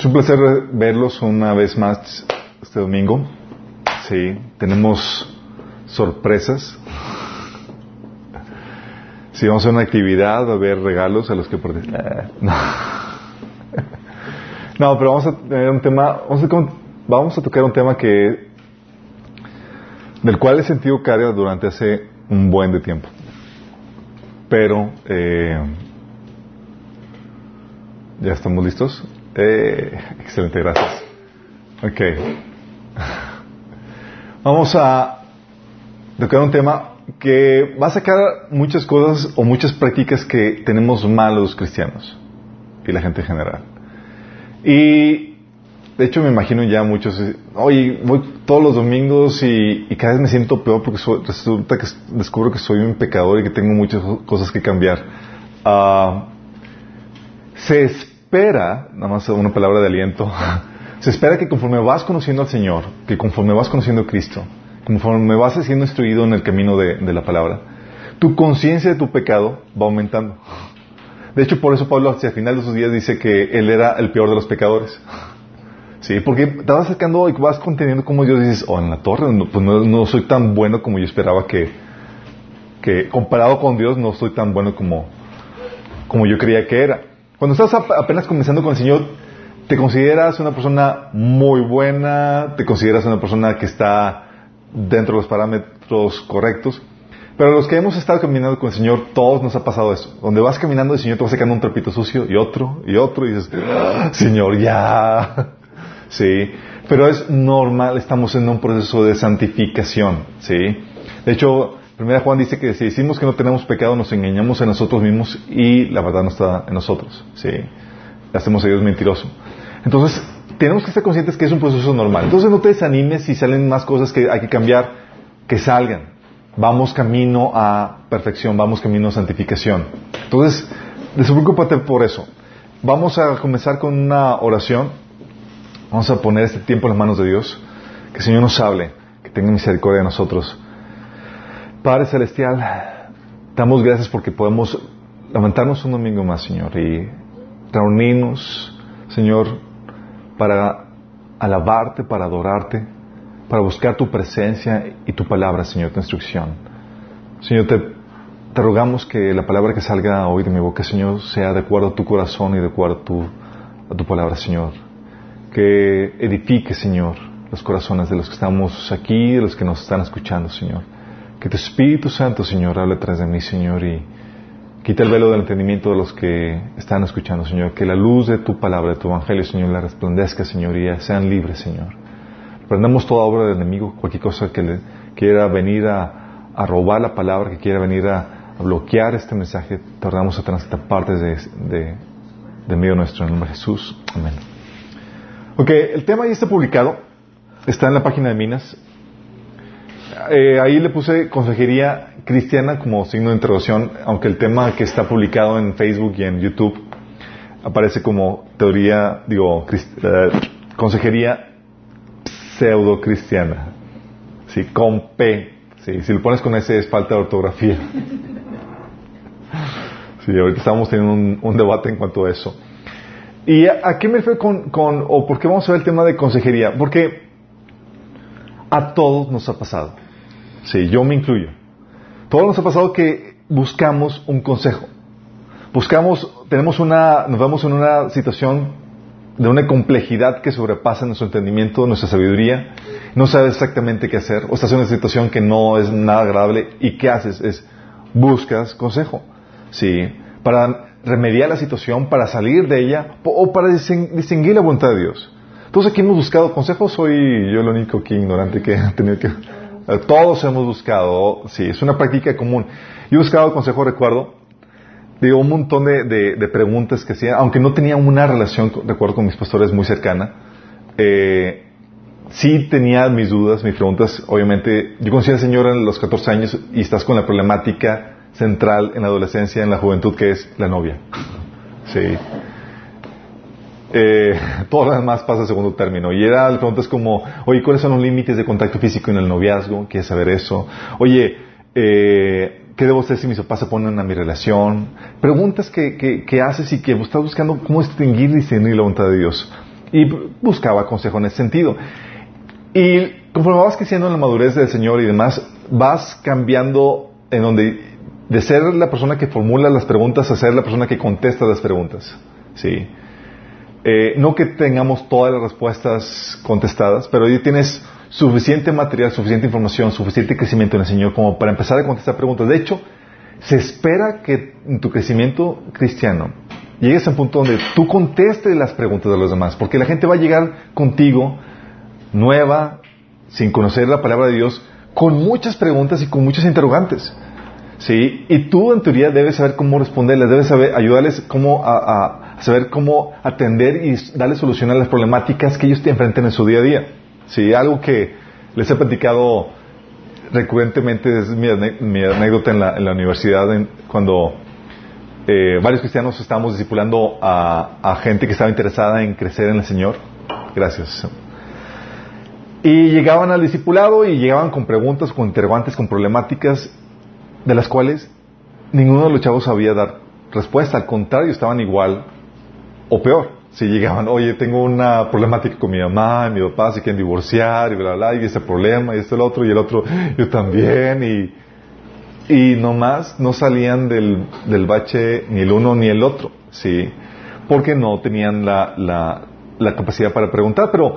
Es un placer verlos una vez más este domingo. Sí, tenemos sorpresas. Sí, vamos a hacer una actividad, va a haber regalos a los que participan. No. no, pero vamos a tener un tema, vamos a, vamos a tocar un tema que del cual he sentido carga durante hace un buen de tiempo. Pero eh, ya estamos listos. Eh, excelente, gracias. Ok. Vamos a tocar un tema que va a sacar muchas cosas o muchas prácticas que tenemos mal los cristianos y la gente en general. Y de hecho me imagino ya muchos, oye, voy todos los domingos y, cada vez me siento peor porque resulta que descubro que soy un pecador y que tengo muchas cosas que cambiar. Uh, se espera, nada más una palabra de aliento, se espera que conforme vas conociendo al Señor, que conforme vas conociendo a Cristo, conforme vas siendo instruido en el camino de, la palabra, tu conciencia de tu pecado va aumentando. De hecho, por eso Pablo hacia el final de sus días dice que él era el peor de los pecadores. Sí, porque te vas acercando y vas conteniendo como Dios dices, oh, en la torre, no, pues no, soy tan bueno como yo esperaba que, que comparado con Dios no soy tan bueno como, como yo creía que era. Cuando estás apenas comenzando con el Señor, te consideras una persona muy buena, te consideras una persona que está dentro de los parámetros correctos. Pero los que hemos estado caminando con el Señor, todos nos ha pasado eso. Donde vas caminando, el Señor te va sacando un trapito sucio y otro y otro y dices, ah, Señor, ya. Sí. Pero es normal, estamos en un proceso de santificación. Sí. De hecho, Primera Juan dice que si decimos que no tenemos pecado, nos engañamos a nosotros mismos y la verdad no está en nosotros. ¿sí? Hacemos a Dios mentiroso. Entonces, tenemos que estar conscientes que es un proceso normal. Entonces, no te desanimes si salen más cosas que hay que cambiar, que salgan. Vamos camino a perfección, vamos camino a santificación. Entonces, despreocúpate por eso. Vamos a comenzar con una oración. Vamos a poner este tiempo en las manos de Dios. Que el Señor nos hable, que tenga misericordia de nosotros. Padre Celestial, damos gracias porque podemos levantarnos un domingo más, Señor, y reunirnos, Señor, para alabarte, para adorarte, para buscar tu presencia y tu palabra, Señor, tu instrucción. Señor, te, rogamos que la palabra que salga hoy de mi boca, Señor, sea de acuerdo a tu corazón y de acuerdo a tu, a tu palabra, Señor. Que edifique, Señor, los corazones de los que estamos aquí de los que nos están escuchando, Señor. Que tu Espíritu Santo, Señor, hable tras de mí, Señor, y quita el velo del entendimiento de los que están escuchando, Señor. Que la luz de tu palabra, de tu evangelio, Señor, la resplandezca, Señor, y sean libres, Señor. Prendamos toda obra del enemigo, cualquier cosa que le quiera venir a, robar la palabra, que quiera venir a, bloquear este mensaje, tardamos a esta parte de, de, de medio nuestro, en nombre de Jesús. Amén. Ok, el tema ya está publicado, está en la página de Minas. Eh, ahí le puse consejería cristiana como signo de interrogación, aunque el tema que está publicado en Facebook y en YouTube aparece como teoría, digo, eh, consejería pseudo cristiana. Sí, con P. Sí, si lo pones con S es falta de ortografía. Sí, ahorita estamos teniendo un, debate en cuanto a eso. ¿Y a, qué me refiero con, con, o por qué vamos a ver el tema de consejería? Porque a todos nos ha pasado. Sí, yo me incluyo. Todos nos ha pasado que buscamos un consejo. Buscamos, tenemos una, nos vamos en una situación de una complejidad que sobrepasa nuestro entendimiento, nuestra sabiduría, no sabes exactamente qué hacer, o estás en una situación que no es nada agradable, y ¿qué haces? Es, buscas consejo, ¿sí? Para remediar la situación, para salir de ella, o para distinguir la voluntad de Dios. Entonces aquí hemos buscado consejos, soy yo el único aquí ignorante que ha tenido que todos hemos buscado, sí, es una práctica común. Yo he buscado consejo, recuerdo, digo, un montón de, preguntas que hacía, aunque no tenía una relación, recuerdo, con mis pastores muy cercana, eh, sí tenía mis dudas, mis preguntas, obviamente, yo conocí al Señor en los 14 años y estás con la problemática central en la adolescencia, en la juventud, que es la novia. Sí eh, todo lo demás pasa a segundo término. Y era preguntas como, oye, ¿cuáles son los límites de contacto físico en el noviazgo? ¿Quieres saber eso? Oye, eh, ¿qué debo hacer si mis papás se ponen a mi relación? Preguntas que, que, haces y que estás buscando cómo distinguir y discernir la voluntad de Dios. Y buscaba consejo en ese sentido. Y conforme vas creciendo en la madurez del Señor y demás, vas cambiando en donde de ser la persona que formula las preguntas a ser la persona que contesta las preguntas. ¿Sí? Eh, no que tengamos todas las respuestas contestadas, pero ya tienes suficiente material, suficiente información, suficiente crecimiento en el Señor como para empezar a contestar preguntas. De hecho, se espera que en tu crecimiento cristiano llegues a un punto donde tú contestes las preguntas de los demás, porque la gente va a llegar contigo nueva, sin conocer la palabra de Dios, con muchas preguntas y con muchos interrogantes. ¿Sí? Y tú en teoría debes saber cómo responderles, debes saber ayudarles cómo a, saber cómo atender y darles solución a las problemáticas que ellos te en su día a día. ¿Sí? Algo que les he platicado recurrentemente es mi, anécdota en la, universidad cuando eh, varios cristianos estábamos discipulando a, a gente que estaba interesada en crecer en el Señor. Gracias. Y llegaban al discipulado y llegaban con preguntas, con interrogantes, con problemáticas de las cuales ninguno de los chavos sabía dar respuesta. Al contrario, estaban igual o peor. Si llegaban, oye, tengo una problemática con mi mamá, y mi papá se quieren divorciar, y bla, bla, y ese problema, y este el otro, y el otro, yo también, y, y nomás no salían del, del bache ni el uno ni el otro, ¿sí? Porque no tenían la, la, la capacidad para preguntar, pero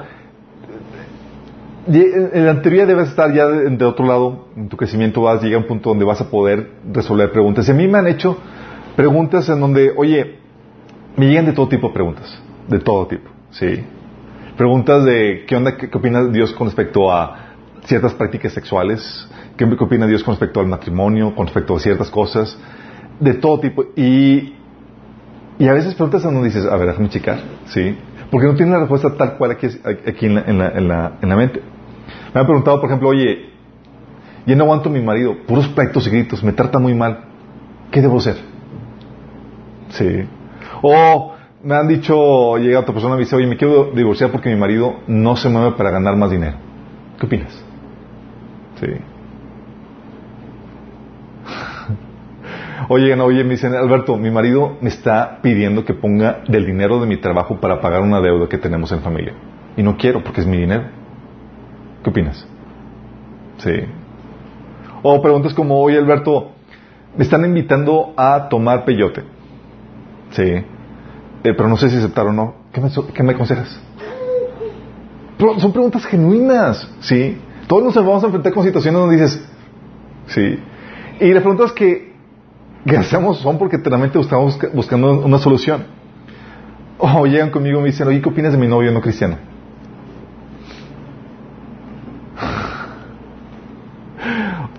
en la teoría debes estar ya de, otro lado, en tu crecimiento vas, llega a un punto donde vas a poder resolver preguntas. Y a mí me han hecho preguntas en donde, oye, me llegan de todo tipo de preguntas, de todo tipo, ¿sí? Preguntas de qué onda, qué, opina Dios con respecto a ciertas prácticas sexuales, qué, opina Dios con respecto al matrimonio, con respecto a ciertas cosas, de todo tipo. Y, y a veces preguntas en donde dices, a ver, déjame checar, ¿sí? Porque no tienes la respuesta tal cual aquí, aquí en, la, en, la, en, la, en la mente. Me han preguntado, por ejemplo, oye, yo no aguanto a mi marido, puros pleitos y gritos, me trata muy mal. ¿Qué debo hacer? Sí. O me han dicho, llega otra persona y me dice, oye, me quiero divorciar porque mi marido no se mueve para ganar más dinero. ¿Qué opinas? Sí. Oye, no, oye, me dicen, Alberto, mi marido me está pidiendo que ponga del dinero de mi trabajo para pagar una deuda que tenemos en familia. Y no quiero porque es mi dinero. ¿Qué opinas? Sí. O preguntas como, oye Alberto, me están invitando a tomar peyote. Sí. Eh, pero no sé si aceptar o no. ¿Qué me, qué me aconsejas? son preguntas genuinas. Sí. Todos nos vamos a enfrentar con situaciones donde dices, sí. Y las preguntas que, que hacemos son porque realmente estamos buscando una solución. O llegan conmigo y me dicen, oye, ¿qué opinas de mi novio no cristiano?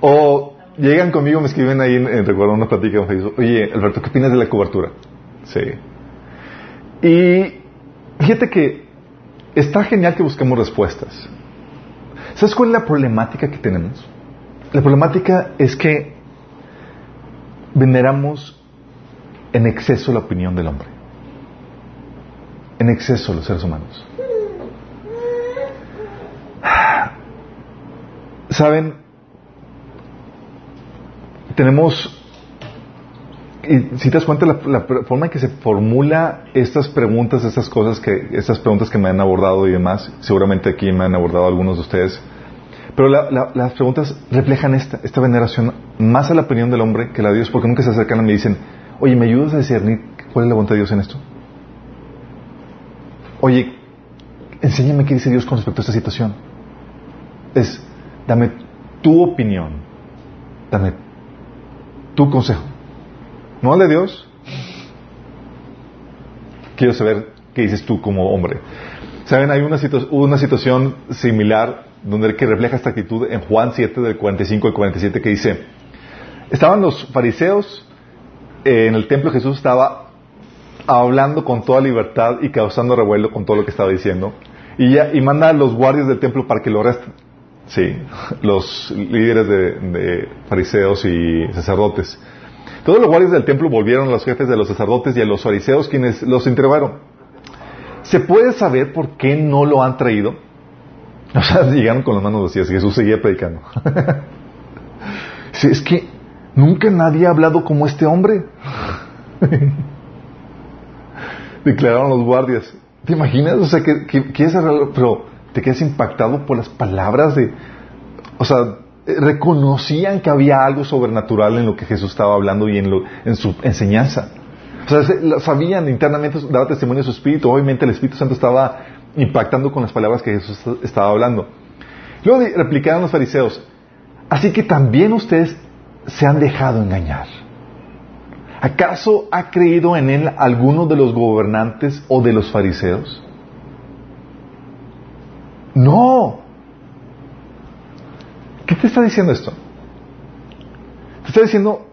O llegan conmigo, me escriben ahí, recuerdo una plática en Facebook, oye, Alberto, ¿qué opinas de la cobertura? Sí. Y fíjate que está genial que busquemos respuestas. ¿Sabes cuál es la problemática que tenemos? La problemática es que veneramos en exceso la opinión del hombre. En exceso los seres humanos. ¿Saben? tenemos, y si te das cuenta, la, forma en que se formula estas preguntas, estas cosas que, estas preguntas que me han abordado y demás, seguramente aquí me han abordado algunos de ustedes, pero las preguntas reflejan esta, esta veneración más a la opinión del hombre que la de Dios, porque nunca se acercan y me dicen, oye, ¿me ayudas a discernir cuál es la voluntad de Dios en esto? Oye, enséñame qué dice Dios con respecto a esta situación. Es, dame tu opinión, dame tu consejo. No al de Dios. Quiero saber qué dices tú como hombre. Saben, hay una, una situación similar donde que refleja esta actitud en Juan 7 del 45 al 47 que dice, estaban los fariseos en el templo, Jesús estaba hablando con toda libertad y causando revuelo con todo lo que estaba diciendo y, ya, y manda a los guardias del templo para que lo arresten. Sí, los líderes de, fariseos y sacerdotes. Todos los guardias del templo volvieron a los jefes de los sacerdotes y a los fariseos quienes los interrogaron. ¿Se puede saber por qué no lo han traído? O sea, llegaron con las manos vacías Jesús seguía predicando. sí, es que nunca nadie ha hablado como este hombre. Declararon los guardias. ¿Te imaginas? O sea, que, pero te quedas impactado por las palabras de... O sea, reconocían que había algo sobrenatural en lo que Jesús estaba hablando y en, lo, en su enseñanza. O sea, sabían internamente, daba testimonio de su espíritu. Obviamente el Espíritu Santo estaba impactando con las palabras que Jesús estaba hablando. Luego replicaron los fariseos, así que también ustedes se han dejado engañar. ¿Acaso ha creído en él alguno de los gobernantes o de los fariseos? No. ¿Qué te está diciendo esto? Te está diciendo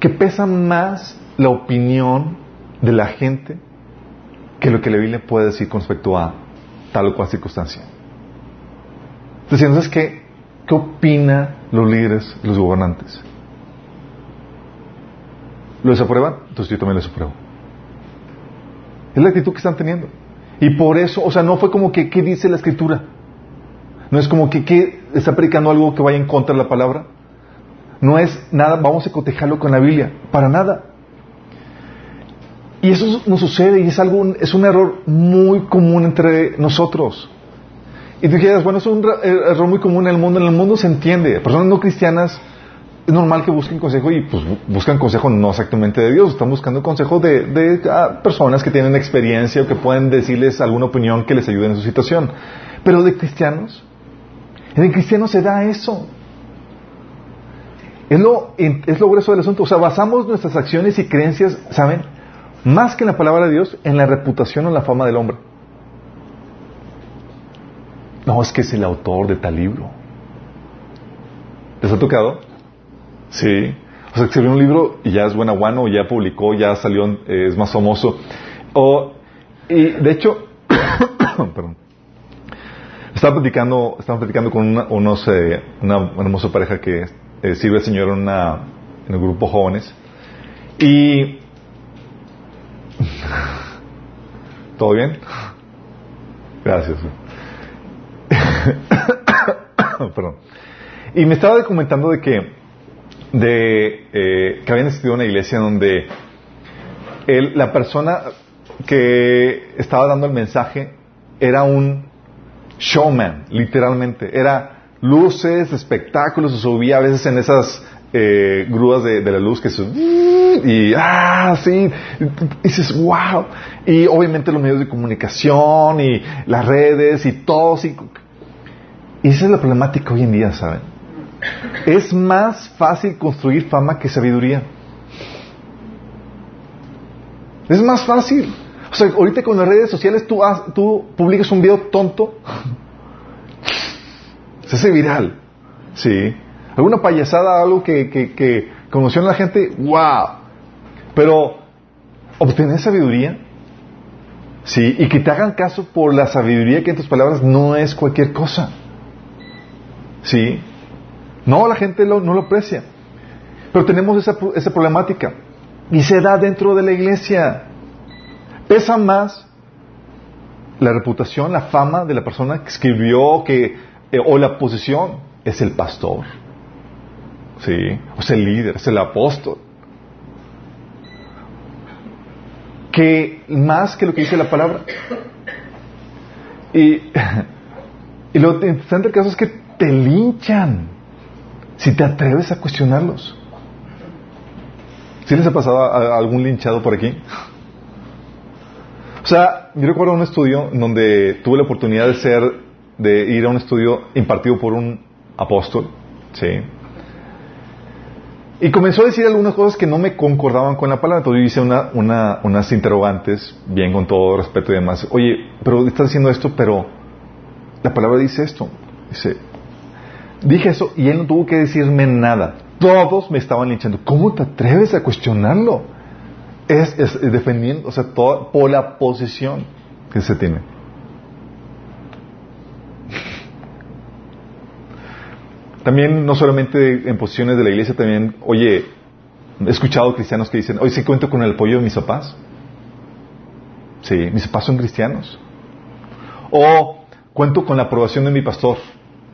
que pesa más la opinión de la gente que lo que la Biblia puede decir con respecto a tal o cual circunstancia. Diciendo, ¿sabes qué? ¿Qué opinan los líderes, los gobernantes? ¿Lo desaprueban? Entonces yo también lo desapruebo. Es la actitud que están teniendo. Y por eso, o sea, no fue como que, ¿qué dice la escritura? No es como que, ¿qué está predicando algo que vaya en contra de la palabra? No es nada, vamos a cotejarlo con la Biblia. Para nada. Y eso nos sucede y es algo, es un error muy común entre nosotros. Y tú dijeras, bueno, es un error muy común en el mundo. En el mundo se entiende. Personas no cristianas es normal que busquen consejo y pues buscan consejo no exactamente de Dios, están buscando consejo de, de ah, personas que tienen experiencia o que pueden decirles alguna opinión que les ayude en su situación. Pero de cristianos, en el cristiano se da eso. Es lo, es lo grueso del asunto. O sea, basamos nuestras acciones y creencias, ¿saben? Más que en la palabra de Dios, en la reputación o la fama del hombre. No, es que es el autor de tal libro. ¿Les ha tocado? Sí. O sea, escribió un libro y ya es buena guano, ya publicó, ya salió, eh, es más famoso. O, y de hecho, perdón. Estaba platicando, estaba platicando con una, unos, eh, una, hermosa pareja que eh, sirve al Señor en, una, en el grupo jóvenes. Y... ¿Todo bien? Gracias. Perdón. Y me estaba comentando de que de eh, que habían asistido a una iglesia donde la persona que estaba dando el mensaje era un showman, literalmente. Era luces, espectáculos, se subía a veces en esas eh, grúas de, la luz que se... Y, ah, sí, y dices, wow. Y obviamente los medios de comunicación y las redes y todo. y esa es la problemática hoy en día, ¿saben? Es más fácil construir fama que sabiduría. Es más fácil. O sea, ahorita con las redes sociales tú, tú publicas un video tonto, se hace viral. Sí. Alguna payasada, algo que, que, que conmociona a la gente, wow. Pero obtener sabiduría, sí, y que te hagan caso por la sabiduría que en tus palabras no es cualquier cosa. Sí. No, la gente no lo aprecia. Pero tenemos esa problemática. Y se da dentro de la iglesia. Pesa más la reputación, la fama de la persona que escribió que, eh, o la posición es el pastor. ¿Sí? O es el líder, es el apóstol. Que más que lo que dice la palabra. Y, y lo interesante caso es que te linchan si te atreves a cuestionarlos. ¿Sí les ha pasado algún linchado por aquí? O sea, yo recuerdo un estudio donde tuve la oportunidad de ser, de ir a un estudio impartido por un apóstol, ¿sí? Y comenzó a decir algunas cosas que no me concordaban con la palabra. Entonces yo hice una, una, unas interrogantes, bien con todo respeto y demás. Oye, pero estás diciendo esto, pero la palabra dice esto. Dice, Dije eso y él no tuvo que decirme nada. Todos me estaban linchando. ¿Cómo te atreves a cuestionarlo? Es, defendiendo, o sea, por la posición que se tiene. También, no solamente en posiciones de la iglesia, también, oye, he escuchado cristianos que dicen, oye, ¿sí cuento con el apoyo de mis papás? Sí, mis papás son cristianos. O cuento con la aprobación de mi pastor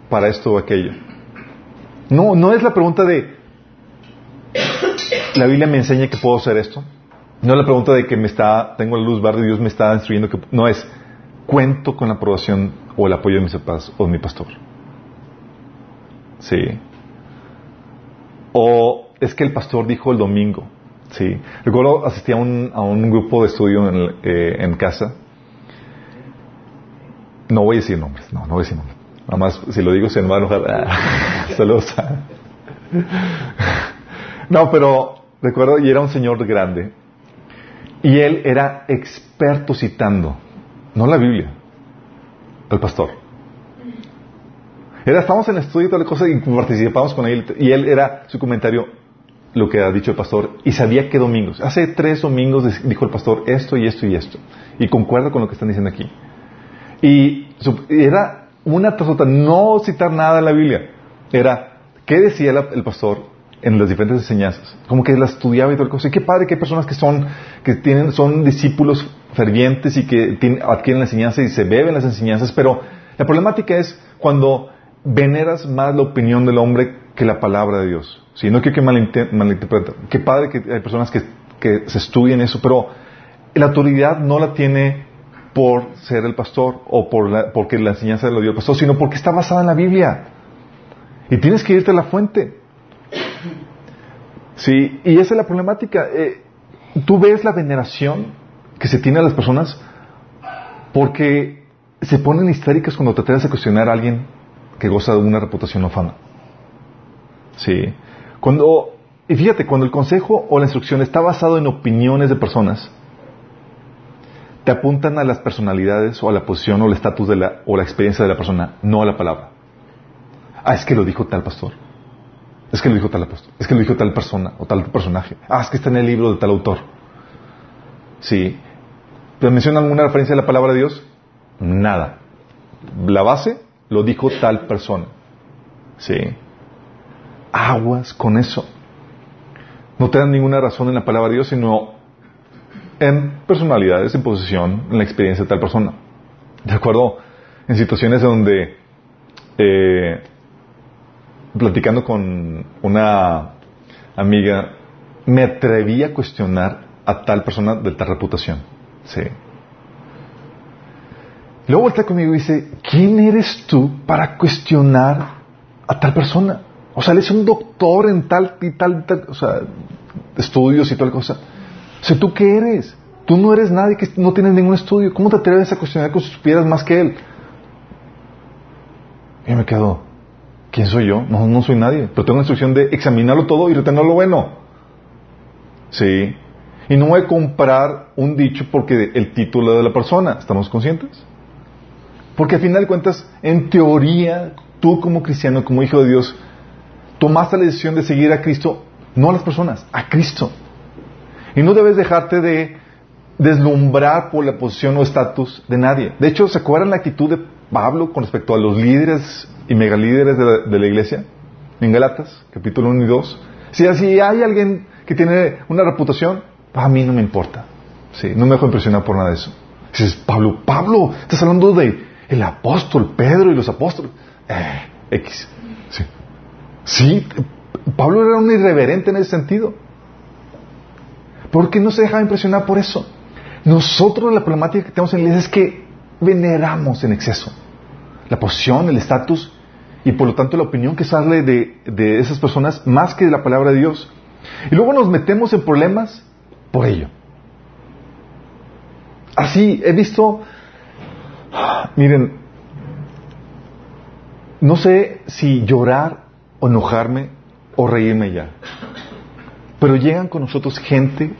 para esto o aquello. No, no es la pregunta de, ¿la Biblia me enseña que puedo hacer esto? No es la pregunta de que me está, tengo la luz verde y Dios me está instruyendo que no es, cuento con la aprobación o el apoyo de mis papás o de mi pastor. Sí. O es que el pastor dijo el domingo. Sí. Recuerdo asistí a un, a un grupo de estudio en, eh, en casa. No voy a decir nombres, no, no voy a decir nombres. Nada más, si lo digo, se me va a enojar. Saludos. no, pero recuerdo, y era un señor grande. Y él era experto citando, no la Biblia, el pastor. Era, estábamos en estudio y toda la cosa y participamos con él. Y él era su comentario, lo que ha dicho el pastor. Y sabía qué domingos. Hace tres domingos dijo el pastor esto y esto y esto. Y concuerdo con lo que están diciendo aquí. Y era una tras no citar nada en la Biblia. Era, ¿qué decía el pastor en las diferentes enseñanzas? Como que la estudiaba y toda la cosa. Y qué padre que hay personas que son, que tienen, son discípulos fervientes y que adquieren la enseñanza y se beben las enseñanzas, pero la problemática es cuando veneras más la opinión del hombre que la palabra de Dios. Si no quiero que malinterpreten. Qué padre que hay personas que, que se estudien eso, pero la autoridad no la tiene por ser el pastor o por la, porque la enseñanza lo dio el pastor, sino porque está basada en la Biblia. Y tienes que irte a la fuente. Sí, y esa es la problemática. Eh, tú ves la veneración que se tiene a las personas porque se ponen histéricas cuando te atreves a cuestionar a alguien que goza de una reputación o fama. Sí. Cuando, y fíjate, cuando el consejo o la instrucción está basado en opiniones de personas, te apuntan a las personalidades o a la posición o el estatus o la experiencia de la persona, no a la palabra. Ah, es que lo dijo tal pastor. Es que lo dijo tal apóstol. Es que lo dijo tal persona o tal personaje. Ah, es que está en el libro de tal autor. Sí. ¿Te menciona alguna referencia a la palabra de Dios? Nada. La base lo dijo tal persona. Sí. Aguas con eso. No te dan ninguna razón en la palabra de Dios, sino en personalidades, en posición, en la experiencia de tal persona. De acuerdo, en situaciones donde, eh, platicando con una amiga, me atreví a cuestionar a tal persona de tal reputación. Sí. Luego voltea conmigo y dice, ¿quién eres tú para cuestionar a tal persona? O sea, él es un doctor en tal y tal, o sea, estudios y tal cosa. O sea, ¿tú qué eres? Tú no eres nadie que no tienes ningún estudio. ¿Cómo te atreves a cuestionar con sus piedras más que él? Y me quedo, ¿quién soy yo? No, no soy nadie. Pero tengo la instrucción de examinarlo todo y retener lo bueno. Sí. Y no voy a comprar un dicho porque el título de la persona. ¿Estamos conscientes? Porque al final de cuentas, en teoría, tú como cristiano, como hijo de Dios, tomaste la decisión de seguir a Cristo, no a las personas, a Cristo. Y no debes dejarte de deslumbrar por la posición o estatus de nadie. De hecho, ¿se acuerdan la actitud de Pablo con respecto a los líderes y megalíderes de la, de la iglesia? En Galatas, capítulo 1 y 2. Si así hay alguien que tiene una reputación, a mí no me importa. Sí, no me dejo impresionar por nada de eso. Dices, Pablo, Pablo, estás hablando de el apóstol Pedro y los apóstoles. Eh, X. Sí. sí, Pablo era un irreverente en ese sentido. ¿Por qué no se deja impresionar por eso? Nosotros la problemática que tenemos en la iglesia es que veneramos en exceso la posición, el estatus y por lo tanto la opinión que sale de, de esas personas más que de la palabra de Dios. Y luego nos metemos en problemas por ello. Así, he visto, miren, no sé si llorar o enojarme o reírme ya. Pero llegan con nosotros gente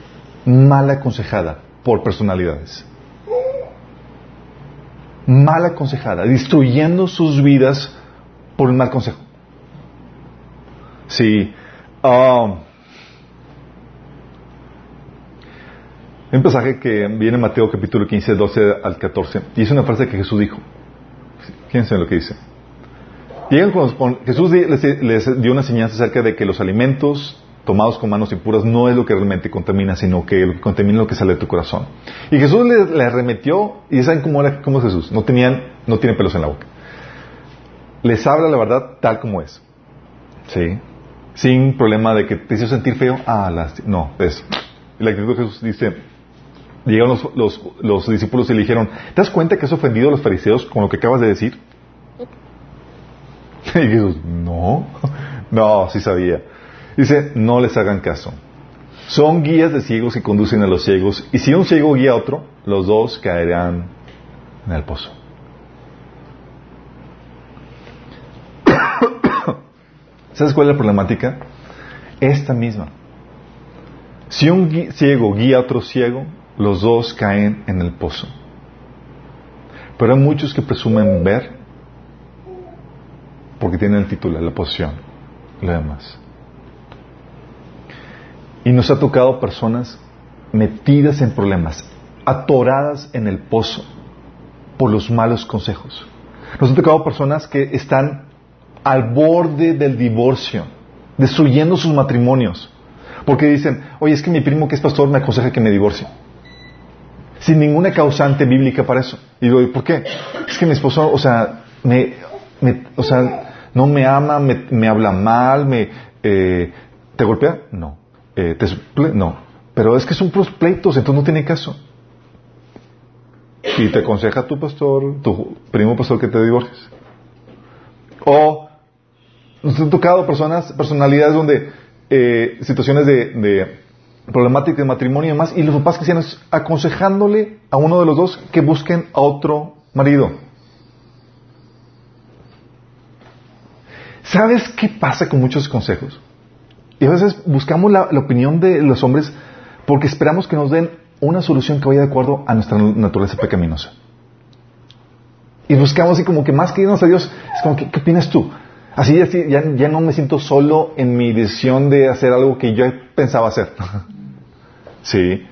mal aconsejada por personalidades. Mal aconsejada, destruyendo sus vidas por un mal consejo. Sí. Um, un pasaje que viene en Mateo capítulo 15, 12 al 14, y es una frase que Jesús dijo. Fíjense lo que dice. Con, Jesús les, dio una enseñanza acerca de que los alimentos tomados con manos impuras no es lo que realmente contamina, sino que lo que contamina es lo que sale de tu corazón. Y Jesús les, les remetió, y ¿saben cómo era es Jesús? No tenían, no tienen pelos en la boca. Les habla la verdad tal como es. ¿Sí? Sin problema de que te hizo sentir feo. Ah, no, es la actitud de Jesús dice, llegaron los, los, los discípulos y le dijeron, ¿te das cuenta que has ofendido a los fariseos con lo que acabas de decir? Y Jesús, no, no, sí sabía. Dice, no les hagan caso. Son guías de ciegos que conducen a los ciegos, y si un ciego guía a otro, los dos caerán en el pozo. ¿Sabes cuál es la problemática? Esta misma. Si un ciego guía a otro ciego, los dos caen en el pozo. Pero hay muchos que presumen ver porque tienen el título, la posición lo demás. Y nos ha tocado personas metidas en problemas, atoradas en el pozo por los malos consejos. Nos ha tocado personas que están al borde del divorcio, destruyendo sus matrimonios, porque dicen, oye, es que mi primo que es pastor me aconseja que me divorcie. Sin ninguna causante bíblica para eso. Y digo, ¿por qué? Es que mi esposo, o sea, me, o sea, no me ama, me, habla mal, me, eh, ¿te golpea? No. Eh, ¿te No. Pero es que son puros pleitos, entonces no tiene caso. Y te aconseja tu pastor, tu primo pastor que te divorcies. O nos han tocado personas, personalidades donde eh, situaciones de, de problemática de matrimonio y demás, y los papás cristianos aconsejándole a uno de los dos que busquen a otro marido. ¿Sabes qué pasa con muchos consejos? Y a veces buscamos la, opinión de los hombres porque esperamos que nos den una solución que vaya de acuerdo a nuestra naturaleza pecaminosa. Y buscamos así como que más que irnos a Dios, es como, ¿qué, qué opinas tú? Así, ya, ya, no me siento solo en mi decisión de hacer algo que yo pensaba hacer. sí.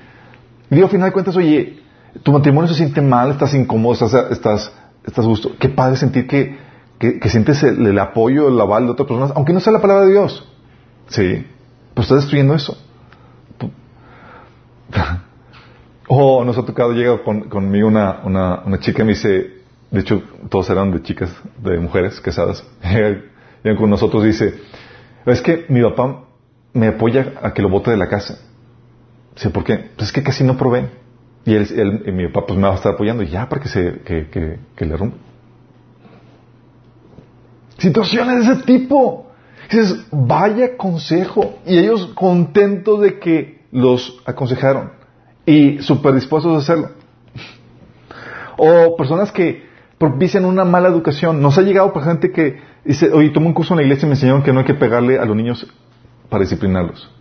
Digo, al final de cuentas, oye, tu matrimonio se siente mal, estás incómodo, estás, estás, gusto. Qué padre sentir que, que, sientes el, apoyo, el aval de otras personas, aunque no sea la palabra de Dios. Sí. Pues estás destruyendo eso. oh, nos ha tocado, llega conmigo una, una, una chica y me dice, de hecho, todos eran de chicas, de mujeres casadas. con nosotros dice, es que mi papá me apoya a que lo bote de la casa. Dice, ¿por qué? Pues es que casi no provee. Y, él, mi papá pues me va a estar apoyando ya para que, se, que, que, le rompa. Situaciones de ese tipo. Dices, vaya consejo. Y ellos contentos de que los aconsejaron y súper dispuestos a hacerlo. O personas que propician una mala educación. Nos ha llegado por gente que dice, oye, tomé un curso en la iglesia y me enseñaron que no hay que pegarle a los niños para disciplinarlos.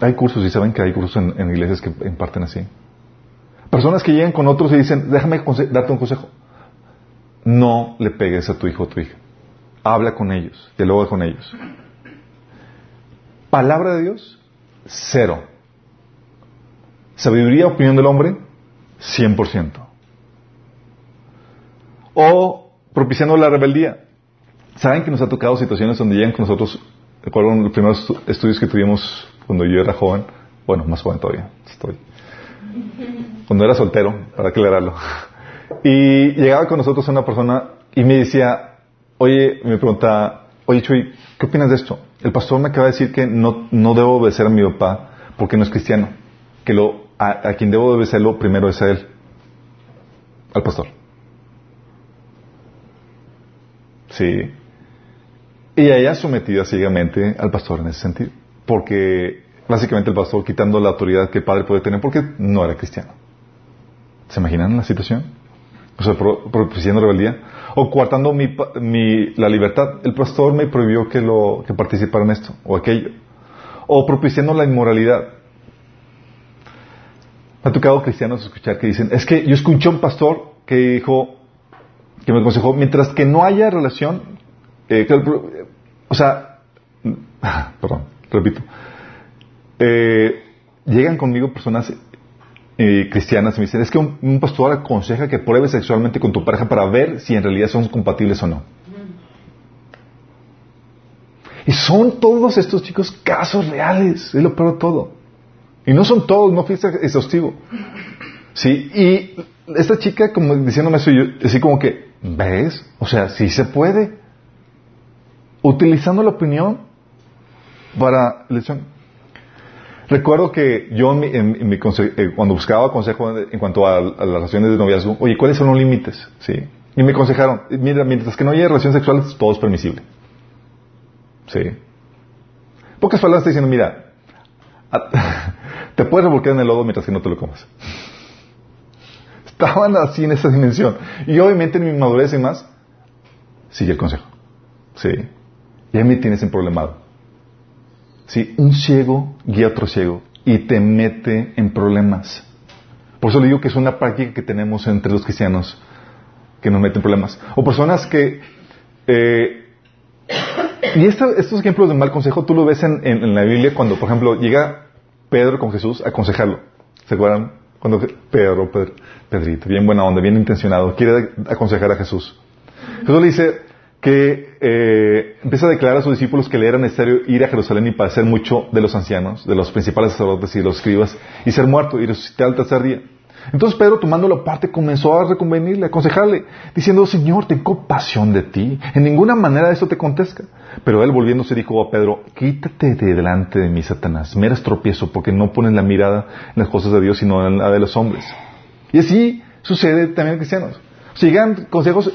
Hay cursos, y saben que hay cursos en, iglesias que imparten así. Personas que llegan con otros y dicen, déjame darte un consejo. No le pegues a tu hijo o tu hija. Habla con ellos, dialoga con ellos. Palabra de Dios, cero. Sabiduría, opinión del hombre, 100%. O propiciando la rebeldía. ¿Saben que nos ha tocado situaciones donde llegan con nosotros, recuerdo los primeros estudios que tuvimos cuando yo era joven, bueno, más joven todavía, estoy. Cuando era soltero, para aclararlo. Y llegaba con nosotros una persona y me decía, oye, me preguntaba, oye Chuy, ¿qué opinas de esto? El pastor me acaba de decir que no, no debo obedecer a mi papá porque no es cristiano, que a, quien debo obedecerlo primero es a él, al pastor. Sí. Y ella sometida ciegamente al pastor en ese sentido. Porque básicamente el pastor quitando la autoridad que el padre puede tener porque no era cristiano. ¿Se imaginan la situación? O sea, propiciando rebeldía. O coartando mi, mi, la libertad. El pastor me prohibió que, lo, que participara en esto o aquello. O propiciando la inmoralidad. Me ha tocado cristianos escuchar que dicen, es que yo escuché a un pastor que dijo, que me aconsejó, mientras que no haya relación, eh, o sea, perdón, repito, eh, llegan conmigo personas eh, cristianas y me dicen, es que un, pastor aconseja que pruebes sexualmente con tu pareja para ver si en realidad son compatibles o no. Y son todos estos chicos casos reales, es lo peor de todo. Y no son todos, no fuiste exhaustivo. Sí, y esta chica como diciéndome eso, yo, así como que, ¿ves? O sea, sí se puede. Utilizando la opinión. para. Recuerdo que yo en mi, eh, cuando buscaba consejo en cuanto a, las relaciones de noviazgo, oye, ¿cuáles son los límites? ¿Sí? Y me aconsejaron, mira, mientras que no haya relaciones sexuales, todo es permisible. ¿Sí? Pocas palabras te diciendo, mira, te puedes revolcar en el lodo mientras que no te lo comas. Estaban así en esa dimensión. Y obviamente en mi madurez y más, sigue el consejo. Sí. Y ahí me tienes en problemado. Sí, un ciego guía a otro ciego y te mete en problemas. Por eso le digo que es una práctica que tenemos entre los cristianos que nos mete en problemas. O personas que... Eh, y estos ejemplos de mal consejo tú lo ves en, la Biblia cuando, por ejemplo, llega Pedro con Jesús a aconsejarlo. ¿Se acuerdan? Cuando Pedro, Pedrito, bien buena onda, bien intencionado, quiere aconsejar a Jesús. Jesús le dice, que eh, empieza a declarar a sus discípulos que le era necesario ir a Jerusalén y padecer mucho de los ancianos, de los principales sacerdotes y de los escribas, y ser muerto y resucitar al tercer día. Entonces Pedro, tomándolo aparte, comenzó a reconvenirle, a aconsejarle, diciendo, Señor, tengo compasión de ti. En ninguna manera eso te contesta. Pero él volviéndose dijo a Pedro, quítate de delante de mí, Satanás. Me eres tropiezo porque no pones la mirada en las cosas de Dios, sino en la de los hombres. Y así sucede también en cristianos. Sigan consejos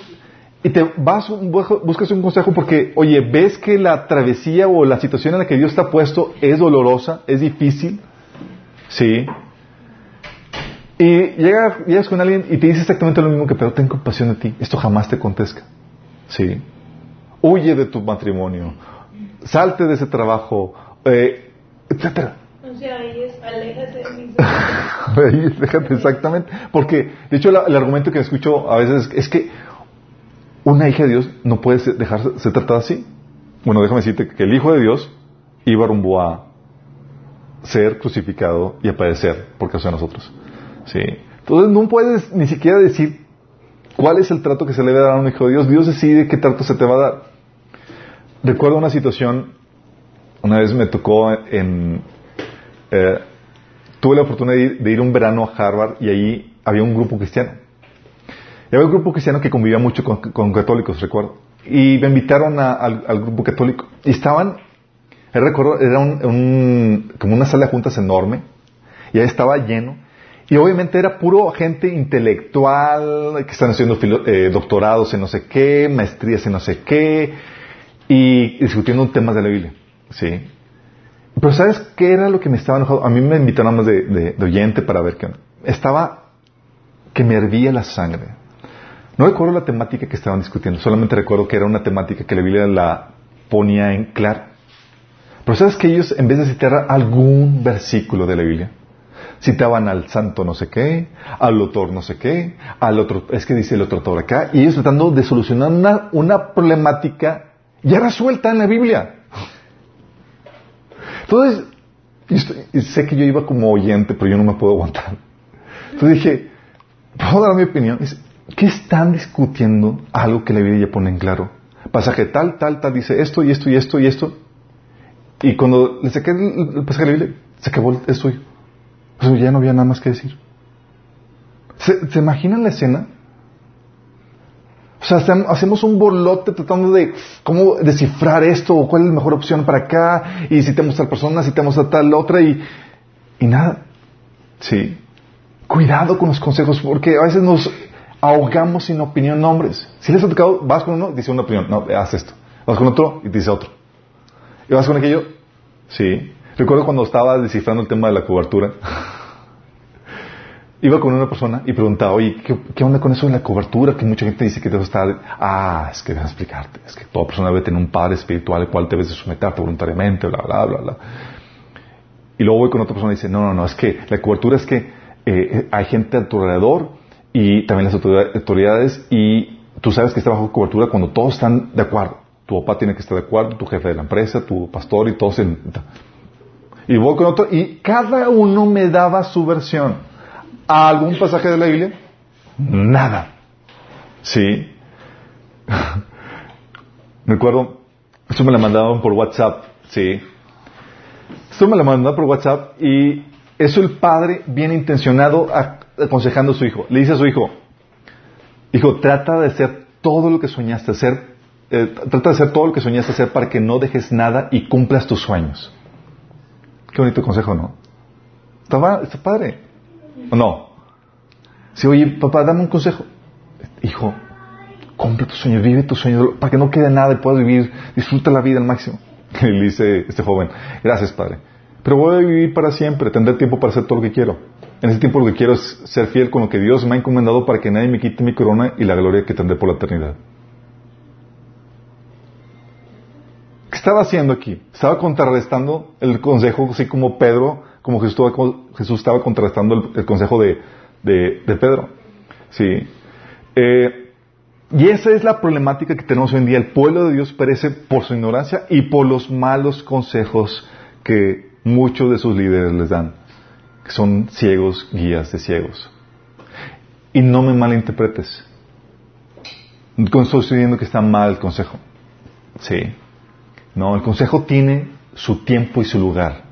y te vas, buscas un consejo porque, oye, ves que la travesía o la situación en la que Dios está puesto es dolorosa, es difícil, ¿sí? Y llegas, con alguien y te dice exactamente lo mismo que, pero ten compasión de ti, esto jamás te contesta, ¿sí? Huye de tu matrimonio, salte de ese trabajo, eh, etcétera. O sea, ahí es, aléjate de mí. ahí, déjate exactamente. Porque, de hecho, el argumento que escucho a veces es que una hija de Dios no puede dejarse ser tratada así. Bueno, déjame decirte que el Hijo de Dios iba rumbo a ser crucificado y a padecer por causa de nosotros. ¿Sí? Entonces no puedes ni siquiera decir cuál es el trato que se le debe dar a un hijo de Dios. Dios decide qué trato se te va a dar. Recuerdo una situación, una vez me tocó en... Eh, tuve la oportunidad de ir, un verano a Harvard y ahí había un grupo cristiano. Y había un grupo cristiano que convivía mucho con, católicos, recuerdo. Y me invitaron al, grupo católico. Y estaban, recuerdo, era un, como una sala de juntas enorme. Y ahí estaba lleno. Y obviamente era puro gente intelectual, que están haciendo eh, doctorados en no sé qué, maestrías en no sé qué, y discutiendo temas de la Biblia. ¿Sí? Pero ¿sabes qué era lo que me estaba enojado? A mí me invitaron más de, oyente para ver qué. Estaba que me hervía la sangre. No recuerdo la temática que estaban discutiendo, solamente recuerdo que era una temática que la Biblia la ponía en claro. Pero sabes que ellos, en vez de citar algún versículo de la Biblia, citaban al santo no sé qué, al autor no sé qué, al otro, es que dice el otro autor acá, y ellos tratando de solucionar una, una problemática ya resuelta en la Biblia. Entonces, sé que yo iba como oyente, pero yo no me puedo aguantar. Entonces dije, ¿puedo dar mi opinión? ¿Qué están discutiendo algo que la Biblia ya pone en claro? Pasaje tal, tal, tal, dice esto y esto y esto y esto. Y cuando le saqué el, pasaje de la Biblia, se acabó el suyo. Pues ya no había nada más que decir. ¿Se, imaginan la escena? O sea, hacemos un bolote tratando de cómo descifrar esto, o cuál es la mejor opción para acá, y citamos a tal persona, citamos a tal otra, y, y nada. Sí. Cuidado con los consejos, porque a veces nos ahogamos sin opinión nombres. Si les ha tocado, vas con uno, dice una opinión, no, haz esto. Vas con otro y dice otro. ¿Y vas con aquello? Sí. Recuerdo cuando estaba descifrando el tema de la cobertura. Iba con una persona y preguntaba, oye, ¿qué, onda con eso de la cobertura? Que mucha gente dice que debe estar... Ah, es que déjame explicarte. Es que toda persona debe tener un padre espiritual al cual debes de someterte voluntariamente, bla, bla, bla, bla. Y luego voy con otra persona y dice, no, no, no, es que la cobertura es que eh, hay gente a tu alrededor y también las autoridades y tú sabes que está bajo cobertura cuando todos están de acuerdo. Tu papá tiene que estar de acuerdo, tu jefe de la empresa, tu pastor y todos. Y voy con otro y cada uno me daba su versión. ¿A algún pasaje de la Biblia? Nada. Sí. me acuerdo, esto me lo mandaban por WhatsApp, sí. Esto me lo mandaban por WhatsApp y eso el padre bien intencionado aconsejando a su hijo. Le dice a su hijo, hijo, trata de ser todo lo que soñaste ser eh, trata de hacer todo lo que soñaste hacer para que no dejes nada y cumplas tus sueños. Qué bonito consejo, ¿no? Está, está padre. ¿O no? Si, oye, papá, dame un consejo. Hijo, cumple tus sueños, vive tus sueños, para que no quede nada y puedas vivir, disfruta la vida al máximo. Y le dice este joven, gracias, padre. Pero voy a vivir para siempre, tendré tiempo para hacer todo lo que quiero. En ese tiempo lo que quiero es ser fiel con lo que Dios me ha encomendado para que nadie me quite mi corona y la gloria que tendré por la eternidad. Estaba haciendo aquí? Estaba contrarrestando el consejo, así como Pedro, como Jesús estaba, contrarrestando el, consejo de, Pedro. Sí. Eh, y esa es la problemática que tenemos hoy en día. El pueblo de Dios perece por su ignorancia y por los malos consejos que muchos de sus líderes les dan que son ciegos, guías de ciegos. Y no me malinterpretes. Estoy diciendo que está mal el consejo. Sí. No, el consejo tiene su tiempo y su lugar.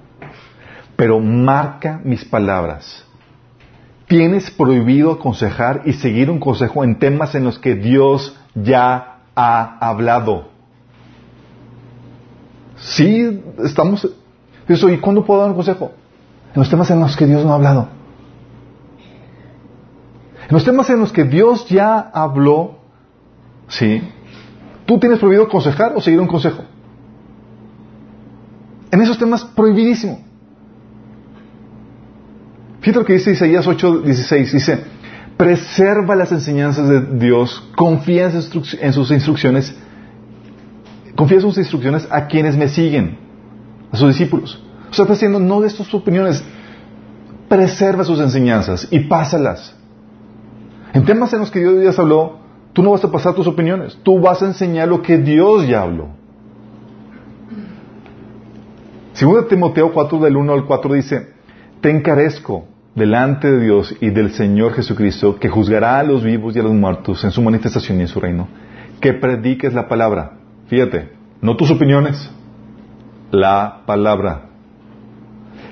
Pero marca mis palabras. Tienes prohibido aconsejar y seguir un consejo en temas en los que Dios ya ha hablado. Sí, estamos. ¿y cuándo puedo dar un consejo? En los temas en los que Dios no ha hablado. En los temas en los que Dios ya habló, ¿sí? ¿Tú tienes prohibido aconsejar o seguir un consejo? En esos temas, prohibidísimo. Fíjate lo que dice Isaías 8:16. Dice, preserva las enseñanzas de Dios, confía en sus instrucciones, confía en sus instrucciones a quienes me siguen, a sus discípulos. O sea, está diciendo, no des tus opiniones, preserva sus enseñanzas y pásalas. En temas en los que Dios ya habló, tú no vas a pasar tus opiniones, tú vas a enseñar lo que Dios ya habló. Segundo Timoteo 4 del 1 al 4 dice, te encarezco delante de Dios y del Señor Jesucristo, que juzgará a los vivos y a los muertos en su manifestación y en su reino, que prediques la palabra. Fíjate, no tus opiniones, la palabra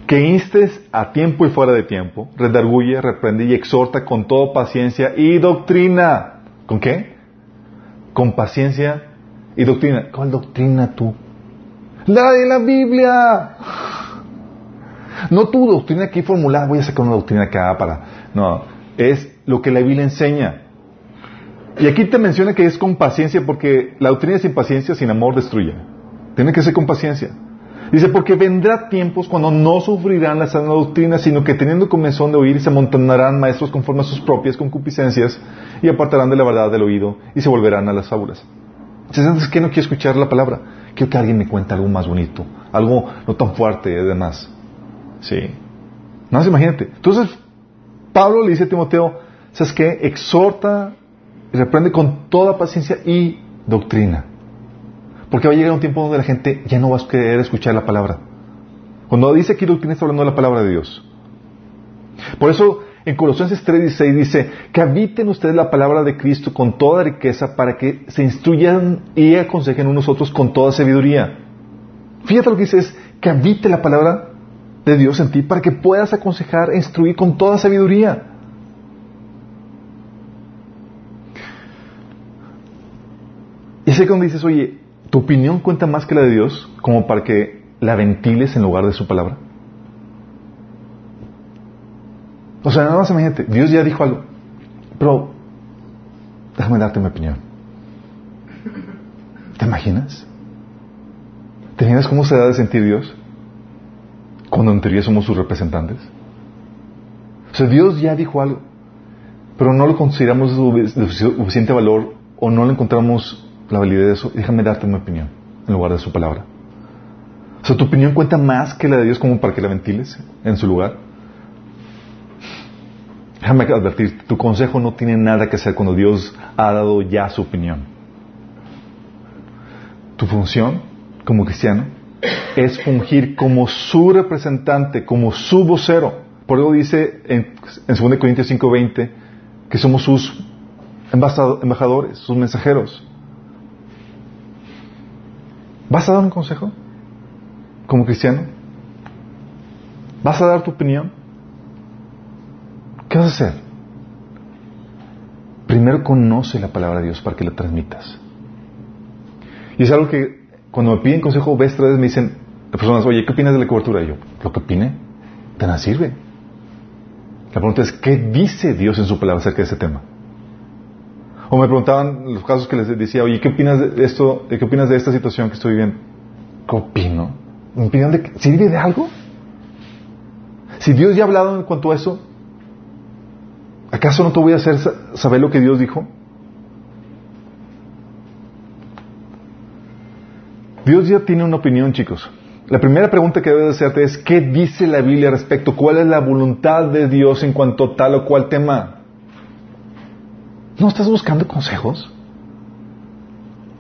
que instes a tiempo y fuera de tiempo, redarguye, reprende y exhorta con toda paciencia y doctrina. ¿Con qué? Con paciencia y doctrina. ¿Cuál doctrina tú? La de la Biblia. No tu doctrina aquí formulada, voy a sacar una doctrina acá para... No, es lo que la Biblia enseña. Y aquí te menciona que es con paciencia porque la doctrina sin paciencia, sin amor, destruye. Tiene que ser con paciencia. Dice, porque vendrá tiempos cuando no sufrirán la sana doctrina, sino que teniendo comenzón de oír, se amontonarán maestros conforme a sus propias concupiscencias y apartarán de la verdad del oído y se volverán a las fábulas. Entonces, ¿qué no quiero escuchar la palabra? Quiero que alguien me cuente algo más bonito, algo no tan fuerte, además. Sí. No, imagínate. Entonces, Pablo le dice a Timoteo, ¿sabes qué? Exhorta y reprende con toda paciencia y doctrina. Porque va a llegar un tiempo donde la gente ya no va a querer escuchar la palabra. Cuando dice aquí doctrina está hablando de la palabra de Dios. Por eso en Colosenses 3:16 dice, que habiten ustedes la palabra de Cristo con toda riqueza para que se instruyan y aconsejen unos otros con toda sabiduría. Fíjate lo que dice es que habite la palabra de Dios en ti para que puedas aconsejar e instruir con toda sabiduría. Y sé cuando dices, oye, ¿Tu opinión cuenta más que la de Dios como para que la ventiles en lugar de su palabra? O sea, nada más imagínate, Dios ya dijo algo, pero déjame darte mi opinión. ¿Te imaginas? ¿Te imaginas cómo se da de sentir Dios cuando en teoría somos sus representantes? O sea, Dios ya dijo algo, pero no lo consideramos de suficiente valor o no le encontramos la validez de eso, déjame darte mi opinión en lugar de su palabra. O sea, tu opinión cuenta más que la de Dios como para que la ventiles en su lugar. Déjame advertir, tu consejo no tiene nada que hacer cuando Dios ha dado ya su opinión. Tu función como cristiano es fungir como su representante, como su vocero. Por eso dice en, en 2 Corintios 5:20 que somos sus embajadores, sus mensajeros. ¿Vas a dar un consejo como cristiano? ¿Vas a dar tu opinión? ¿Qué vas a hacer? Primero conoce la palabra de Dios para que la transmitas. Y es algo que cuando me piden consejo vez tras vez me dicen las personas, oye, ¿qué opinas de la cobertura? Y yo, lo que opine, de nada sirve. La pregunta es, ¿qué dice Dios en su palabra acerca de ese tema? O me preguntaban los casos que les decía, oye, ¿qué opinas de esto? ¿Qué opinas de esta situación que estoy viviendo? ¿Qué opino? ¿Mi opinión de sirve de algo? Si Dios ya ha hablado en cuanto a eso, ¿acaso no te voy a hacer saber lo que Dios dijo? Dios ya tiene una opinión, chicos. La primera pregunta que debes hacerte es, ¿qué dice la Biblia al respecto? ¿Cuál es la voluntad de Dios en cuanto a tal o cual tema? ¿No estás buscando consejos?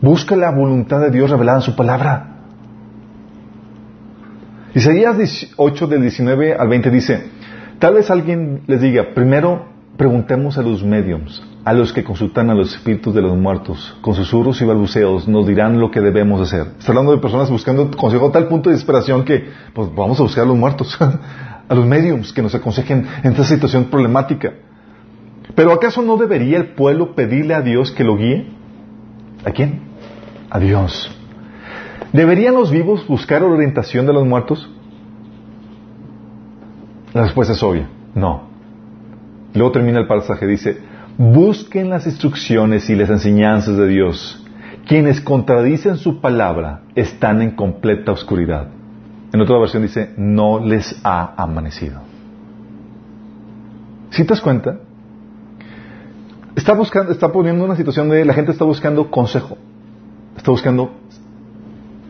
Busca la voluntad de Dios revelada en su palabra. Isaías 8 del 19 al 20 dice, tal vez alguien les diga, primero preguntemos a los mediums, a los que consultan a los espíritus de los muertos, con susurros y balbuceos nos dirán lo que debemos hacer. Está hablando de personas buscando consejo a tal punto de desesperación que pues vamos a buscar a los muertos, a los mediums que nos aconsejen en esta situación problemática. Pero ¿acaso no debería el pueblo pedirle a Dios que lo guíe? ¿A quién? A Dios. ¿Deberían los vivos buscar orientación de los muertos? La respuesta es obvia, no. Luego termina el pasaje, dice, busquen las instrucciones y las enseñanzas de Dios. Quienes contradicen su palabra están en completa oscuridad. En otra versión dice, no les ha amanecido. ¿Si te das cuenta? Está buscando, está poniendo una situación de la gente está buscando consejo, está buscando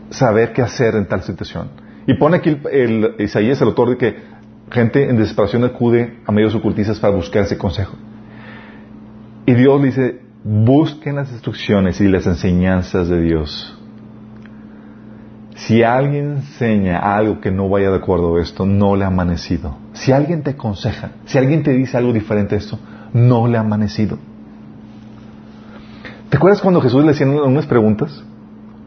saber qué hacer en tal situación. Y pone aquí el, Isaías, el autor, de que gente en desesperación acude a medios ocultistas para buscar ese consejo. Y Dios dice, busquen las instrucciones y las enseñanzas de Dios. Si alguien enseña algo que no vaya de acuerdo a esto, no le ha amanecido. Si alguien te aconseja, si alguien te dice algo diferente a esto, no le ha amanecido. ¿Te acuerdas cuando Jesús le hacían unas preguntas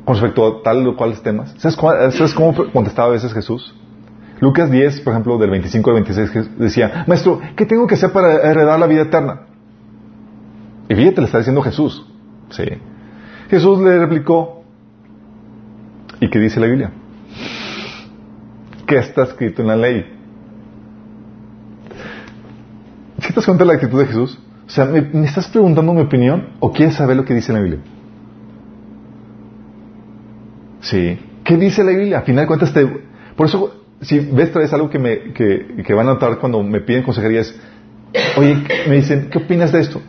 con respecto a tal o cuales temas? ¿Sabes, cómo contestaba a veces Jesús? Lucas 10, por ejemplo, del 25 al 26, decía, Maestro, ¿qué tengo que hacer para heredar la vida eterna? Y fíjate, le está diciendo Jesús. Sí. Jesús le replicó, ¿y qué dice la Biblia? ¿Qué está escrito en la ley? ¿Sí te das cuenta de la actitud de Jesús? O sea, ¿me, estás preguntando mi opinión o quieres saber lo que dice la Biblia? Sí. ¿Qué dice la Biblia? A final de cuentas, te... por eso, si ves vez algo que, me, que, van a notar cuando me piden consejería es, oye, me dicen, ¿qué opinas de esto?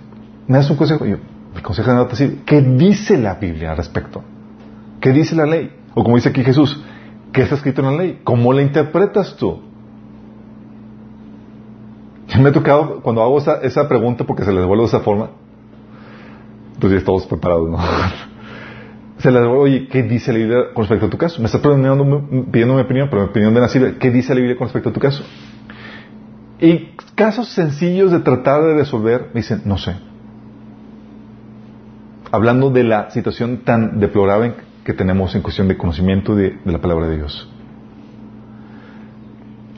¿Me das un consejo? yo, mi consejo de nada te ¿Qué dice la Biblia al respecto? ¿Qué dice la ley? O como dice aquí Jesús, ¿qué está escrito en la ley? ¿Cómo la interpretas tú? Me ha tocado, cuando hago esa, esa pregunta, porque se les devuelve de esa forma, pues ya estamos preparados, ¿no? se devuelve, oye, ¿qué dice la Biblia con respecto a tu caso? Me estás pidiendo, mi opinión, pero mi opinión de nacido, ¿qué dice la Biblia con respecto a tu caso? Y casos sencillos de tratar de resolver, me dicen, no sé. Hablando de la situación tan deplorable que tenemos en cuestión de conocimiento de, de la palabra de Dios.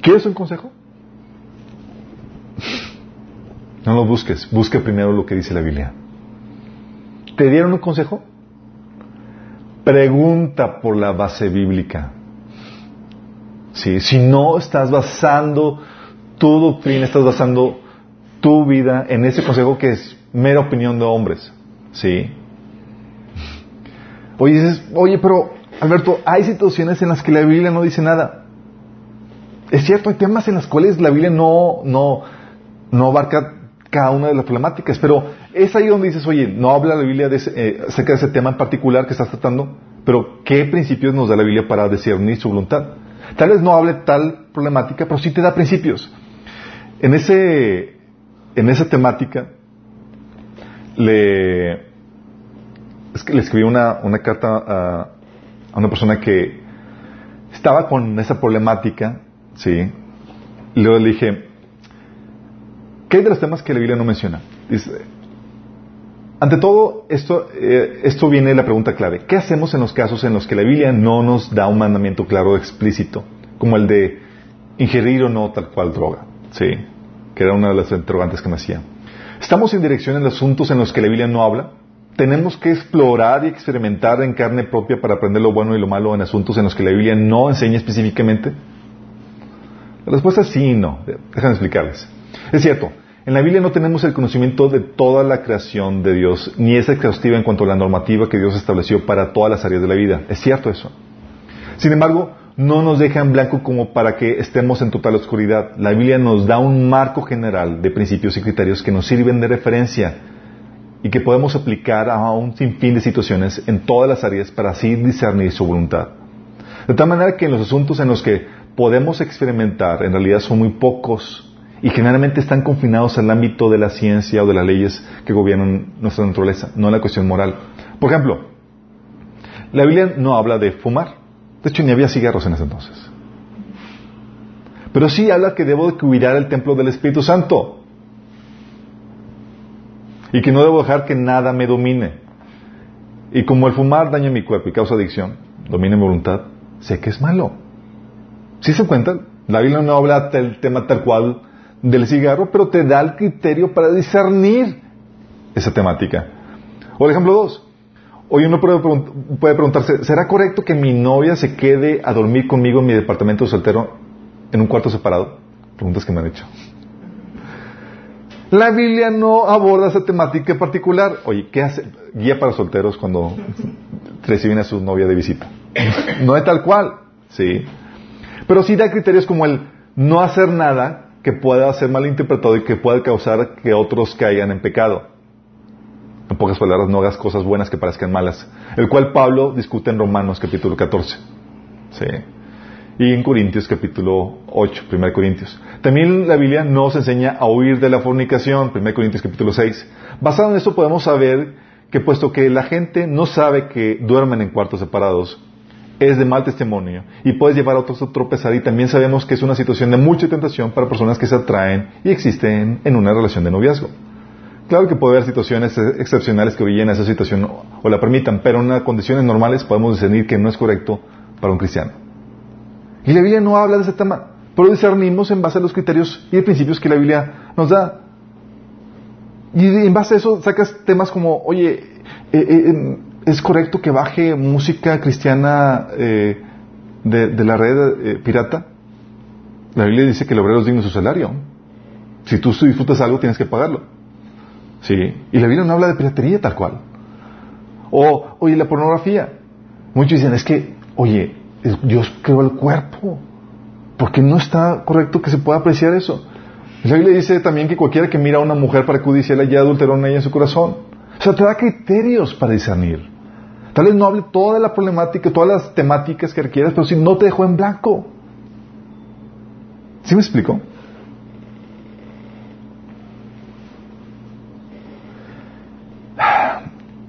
¿Quieres un consejo? No lo busques, busca primero lo que dice la Biblia. ¿Te dieron un consejo? Pregunta por la base bíblica. ¿Sí? Si no estás basando tu doctrina, estás basando tu vida en ese consejo que es mera opinión de hombres. ¿Sí? Oye, dices, oye, pero Alberto, hay situaciones en las que la Biblia no dice nada. Es cierto, hay temas en los cuales la Biblia no, no, no abarca cada una de las problemáticas, pero es ahí donde dices, oye, no habla la Biblia de eh, acerca de ese tema en particular que estás tratando, pero ¿qué principios nos da la Biblia para discernir su voluntad? Tal vez no hable tal problemática, pero sí te da principios. En, ese, en esa temática, le, escribí una, una carta a, a, una persona que estaba con esa problemática, ¿sí? Y luego le dije, ¿Qué hay de los temas que la Biblia no menciona? Dice, ante todo, esto, eh, esto viene la pregunta clave. ¿Qué hacemos en los casos en los que la Biblia no nos da un mandamiento claro, explícito, como el de ingerir o no tal cual droga? Sí, que era una de las interrogantes que me hacía. ¿Estamos en dirección en asuntos en los que la Biblia no habla? tenemos que explorar y experimentar en carne propia para aprender lo bueno y lo malo en asuntos en los que la Biblia no enseña específicamente? La respuesta es sí y no. Déjenme explicarles. Es cierto, en la Biblia no tenemos el conocimiento de toda la creación de Dios, ni es exhaustiva en cuanto a la normativa que Dios estableció para todas las áreas de la vida. Es cierto eso. Sin embargo, no nos deja en blanco como para que estemos en total oscuridad. La Biblia nos da un marco general de principios y criterios que nos sirven de referencia y que podemos aplicar a un sinfín de situaciones en todas las áreas para así discernir su voluntad. De tal manera que los asuntos en los que podemos experimentar en realidad son muy pocos y generalmente están confinados al ámbito de la ciencia o de las leyes que gobiernan nuestra naturaleza, no la cuestión moral. Por ejemplo, la Biblia no habla de fumar. De hecho, ni había cigarros en ese entonces. Pero sí habla que debo de cuidar el templo del Espíritu Santo. Y que no debo dejar que nada me domine. Y como el fumar daña mi cuerpo y causa adicción, domina mi voluntad, sé que es malo. ¿Sí se cuenta? La Biblia no habla del tema tal cual del cigarro, pero te da el criterio para discernir esa temática. O el ejemplo dos. Hoy uno puede, preguntarse, ¿será correcto que mi novia se quede a dormir conmigo en mi departamento soltero en un cuarto separado? Preguntas que me han hecho. La Biblia no aborda esa temática en particular. Oye, ¿qué hace? Guía para solteros cuando reciben a su novia de visita. No es tal cual, sí. Pero sí da criterios como el no hacer nada que pueda ser malinterpretado y que pueda causar que otros caigan en pecado. En pocas palabras, no hagas cosas buenas que parezcan malas. El cual Pablo discute en Romanos capítulo 14. Sí. Y en Corintios capítulo 8, 1 Corintios. También la Biblia nos enseña a huir de la fornicación, 1 Corintios capítulo 6. Basado en esto podemos saber que puesto que la gente no sabe que duermen en cuartos separados, es de mal testimonio y puedes llevar a otros a tropezar y también sabemos que es una situación de mucha tentación para personas que se atraen y existen en una relación de noviazgo. Claro que puede haber situaciones excepcionales que orillen a esa situación o la permitan, pero en condiciones normales podemos discernir que no es correcto para un cristiano. Y la Biblia no habla de ese tema, pero discernimos en base a los criterios y principios que la Biblia nos da. Y en base a eso sacas temas como, oye, eh, eh, ¿es correcto que baje música cristiana eh, de, la red pirata? La Biblia dice que el obrero es su salario. Si tú disfrutas algo, tienes que pagarlo. ¿Sí? Y la Biblia no habla de piratería tal cual. O, oye, la pornografía. Muchos dicen, es que, oye, Dios creó el cuerpo. porque no está correcto que se pueda apreciar eso? La Biblia dice también que cualquiera que mira a una mujer para que ya adulteró en ella en su corazón. O sea, te da criterios para discernir. Tal vez no hable toda la problemática, todas las temáticas que requieras, pero si no te dejó en blanco. ¿Sí me explico?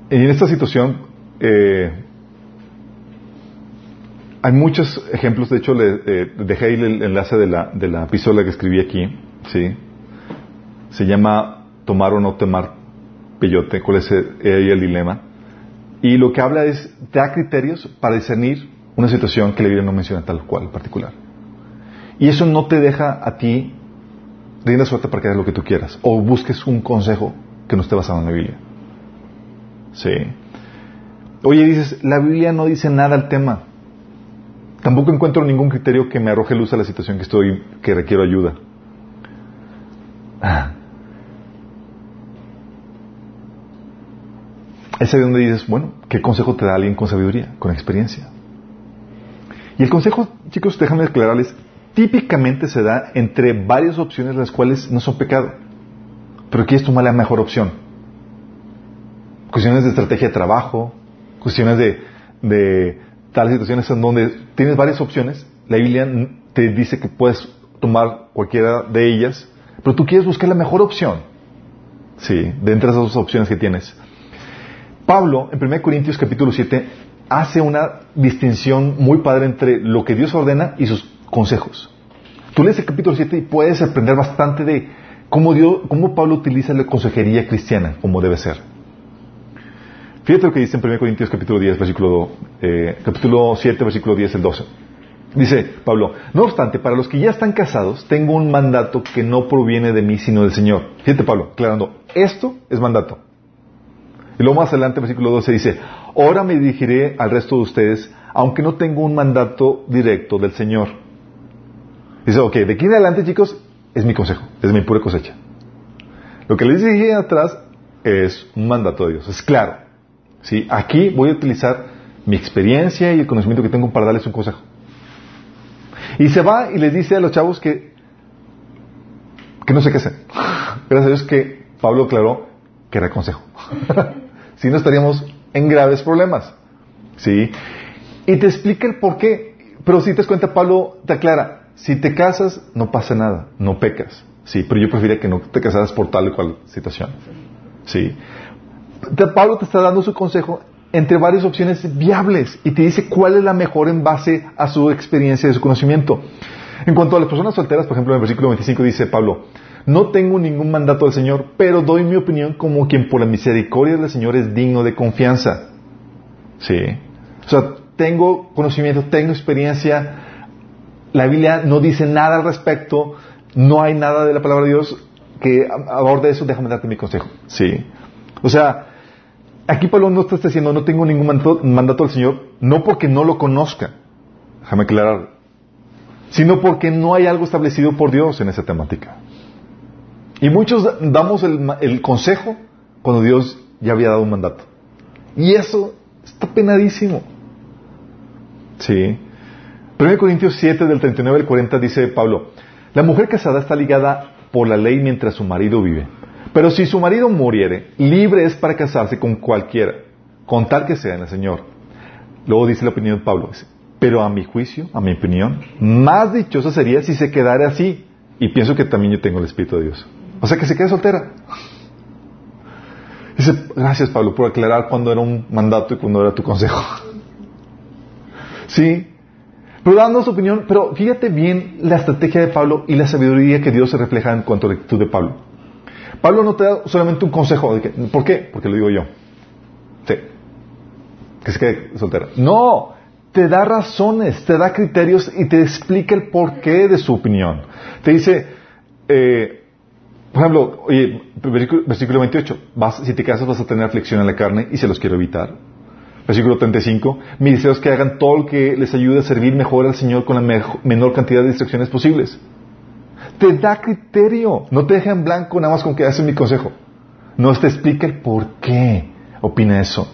en esta situación eh, hay muchos ejemplos, de hecho le eh, dejé ahí el enlace de la, de la epístola que escribí aquí, ¿sí? Se llama tomar o no tomar peyote, cuál es el, el dilema. Y lo que habla es, te da criterios para discernir una situación que la Biblia no menciona tal cual particular. Y eso no te deja a ti rienda suerte para que hagas lo que tú quieras o busques un consejo que no esté basado en la Biblia. Sí. Oye, dices, la Biblia no dice nada al tema. Tampoco encuentro ningún criterio que me arroje luz a la situación que estoy, que requiero ayuda. Ah. Es ahí donde dices, bueno, ¿qué consejo te da alguien con sabiduría, con experiencia? Y el consejo, chicos, déjame aclararles, típicamente se da entre varias opciones las cuales no son pecado. Pero quieres tomar la mejor opción cuestiones de estrategia de trabajo, cuestiones de, tales situaciones en donde tienes varias opciones, la Biblia te dice que puedes tomar cualquiera de ellas, pero tú quieres buscar la mejor opción. Sí, de entre esas dos opciones que tienes. Pablo, en 1 Corintios capítulo 7, hace una distinción muy padre entre lo que Dios ordena y sus consejos. Tú lees el capítulo 7 y puedes aprender bastante de cómo, Dios, cómo Pablo utiliza la consejería cristiana, como debe ser. Fíjate lo que dice en 1 Corintios capítulo 10, versículo, eh, capítulo 7, versículo 10, el 12. Dice Pablo, no obstante, para los que ya están casados, tengo un mandato que no proviene de mí, sino del Señor. Fíjate Pablo, aclarando, esto es mandato. Y luego más adelante, versículo 12 dice, ahora me dirigiré al resto de ustedes, aunque no tengo un mandato directo del Señor. Dice, ok, de aquí en adelante, chicos, es mi consejo, es mi pura cosecha. Lo que les dije atrás es un mandato de Dios, es claro. ¿sí? Aquí voy a utilizar mi experiencia y el conocimiento que tengo para darles un consejo. Y se va y les dice a los chavos que, que no sé qué hacer. Gracias a Dios que Pablo aclaró que era consejo. si no estaríamos en graves problemas. ¿Sí? Y te explica el por qué. Pero si te das cuenta, Pablo te aclara, si te casas, no pasa nada, no pecas. Sí, pero yo preferiría que no te casaras por tal o cual situación. Sí. Pablo te está dando su consejo entre varias opciones viables y te dice cuál es la mejor en base a su experiencia y su conocimiento. En cuanto a las personas solteras, por ejemplo, en el versículo 25 dice Pablo, no tengo ningún mandato del Señor, pero doy mi opinión como quien por la misericordia del Señor es digno de confianza. Sí. O sea, tengo conocimiento, tengo experiencia. La Biblia no dice nada al respecto, no hay nada de la palabra de Dios que aborde eso, déjame darte mi consejo. Sí. O sea, aquí Pablo no está diciendo no tengo ningún mandato, del Señor, no porque no lo conozca, déjame aclarar, sino porque no hay algo establecido por Dios en esa temática. Y muchos damos el, el consejo cuando Dios ya había dado un mandato. Y eso está penadísimo. Sí. 1 Corintios 7 del 39 al 40 dice Pablo, la mujer casada está ligada por la ley mientras su marido vive. Pero si su marido muriere, libre es para casarse con cualquiera, con tal que sea en el Señor. Luego dice la opinión de Pablo, pero a mi juicio, a mi opinión, más dichosa sería si se quedara así. Y pienso que también yo tengo el Espíritu de Dios. O sea, que se quede soltera. Dice, gracias Pablo por aclarar cuándo era un mandato y cuándo era tu consejo. Sí. Pero dando su opinión, pero fíjate bien la estrategia de Pablo y la sabiduría que Dios se refleja en cuanto a la actitud de Pablo. Pablo no te da solamente un consejo. ¿Por qué? Porque lo digo yo. Sí. Que se quede soltera. No. Te da razones, te da criterios y te explica el porqué de su opinión. Te dice, eh, por ejemplo, oye, versículo 28, vas, si te casas vas a tener aflicción en la carne y se los quiero evitar. Versículo 35, mis deseos que hagan todo lo que les ayude a servir mejor al Señor con la menor cantidad de distracciones posibles. Te da criterio, no te deja en blanco nada más con que haces mi consejo. No te explica el por qué opina eso.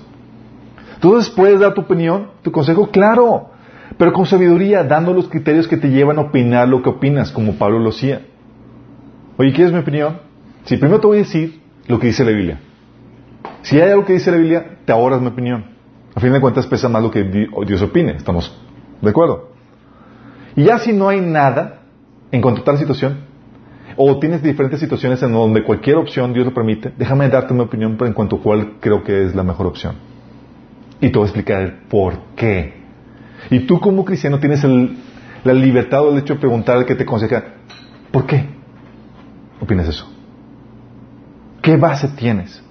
Tú puedes dar tu opinión, tu consejo, claro, pero con sabiduría, dando los criterios que te llevan a opinar lo que opinas, como Pablo lo hacía. Oye, ¿quieres mi opinión? Si primero te voy a decir lo que dice la Biblia. Si hay algo que dice la Biblia, te ahorras mi opinión. A fin de cuentas pesa más lo que Dios opine. ¿Estamos de acuerdo? Y ya si no hay nada en cuanto a tal situación, o tienes diferentes situaciones en donde cualquier opción Dios lo permite, déjame darte mi opinión en cuanto a cuál creo que es la mejor opción. Y te voy a explicar el por qué. Y tú como cristiano tienes la libertad o el hecho de preguntar al que te aconseja, ¿por qué opinas eso? ¿Qué base tienes?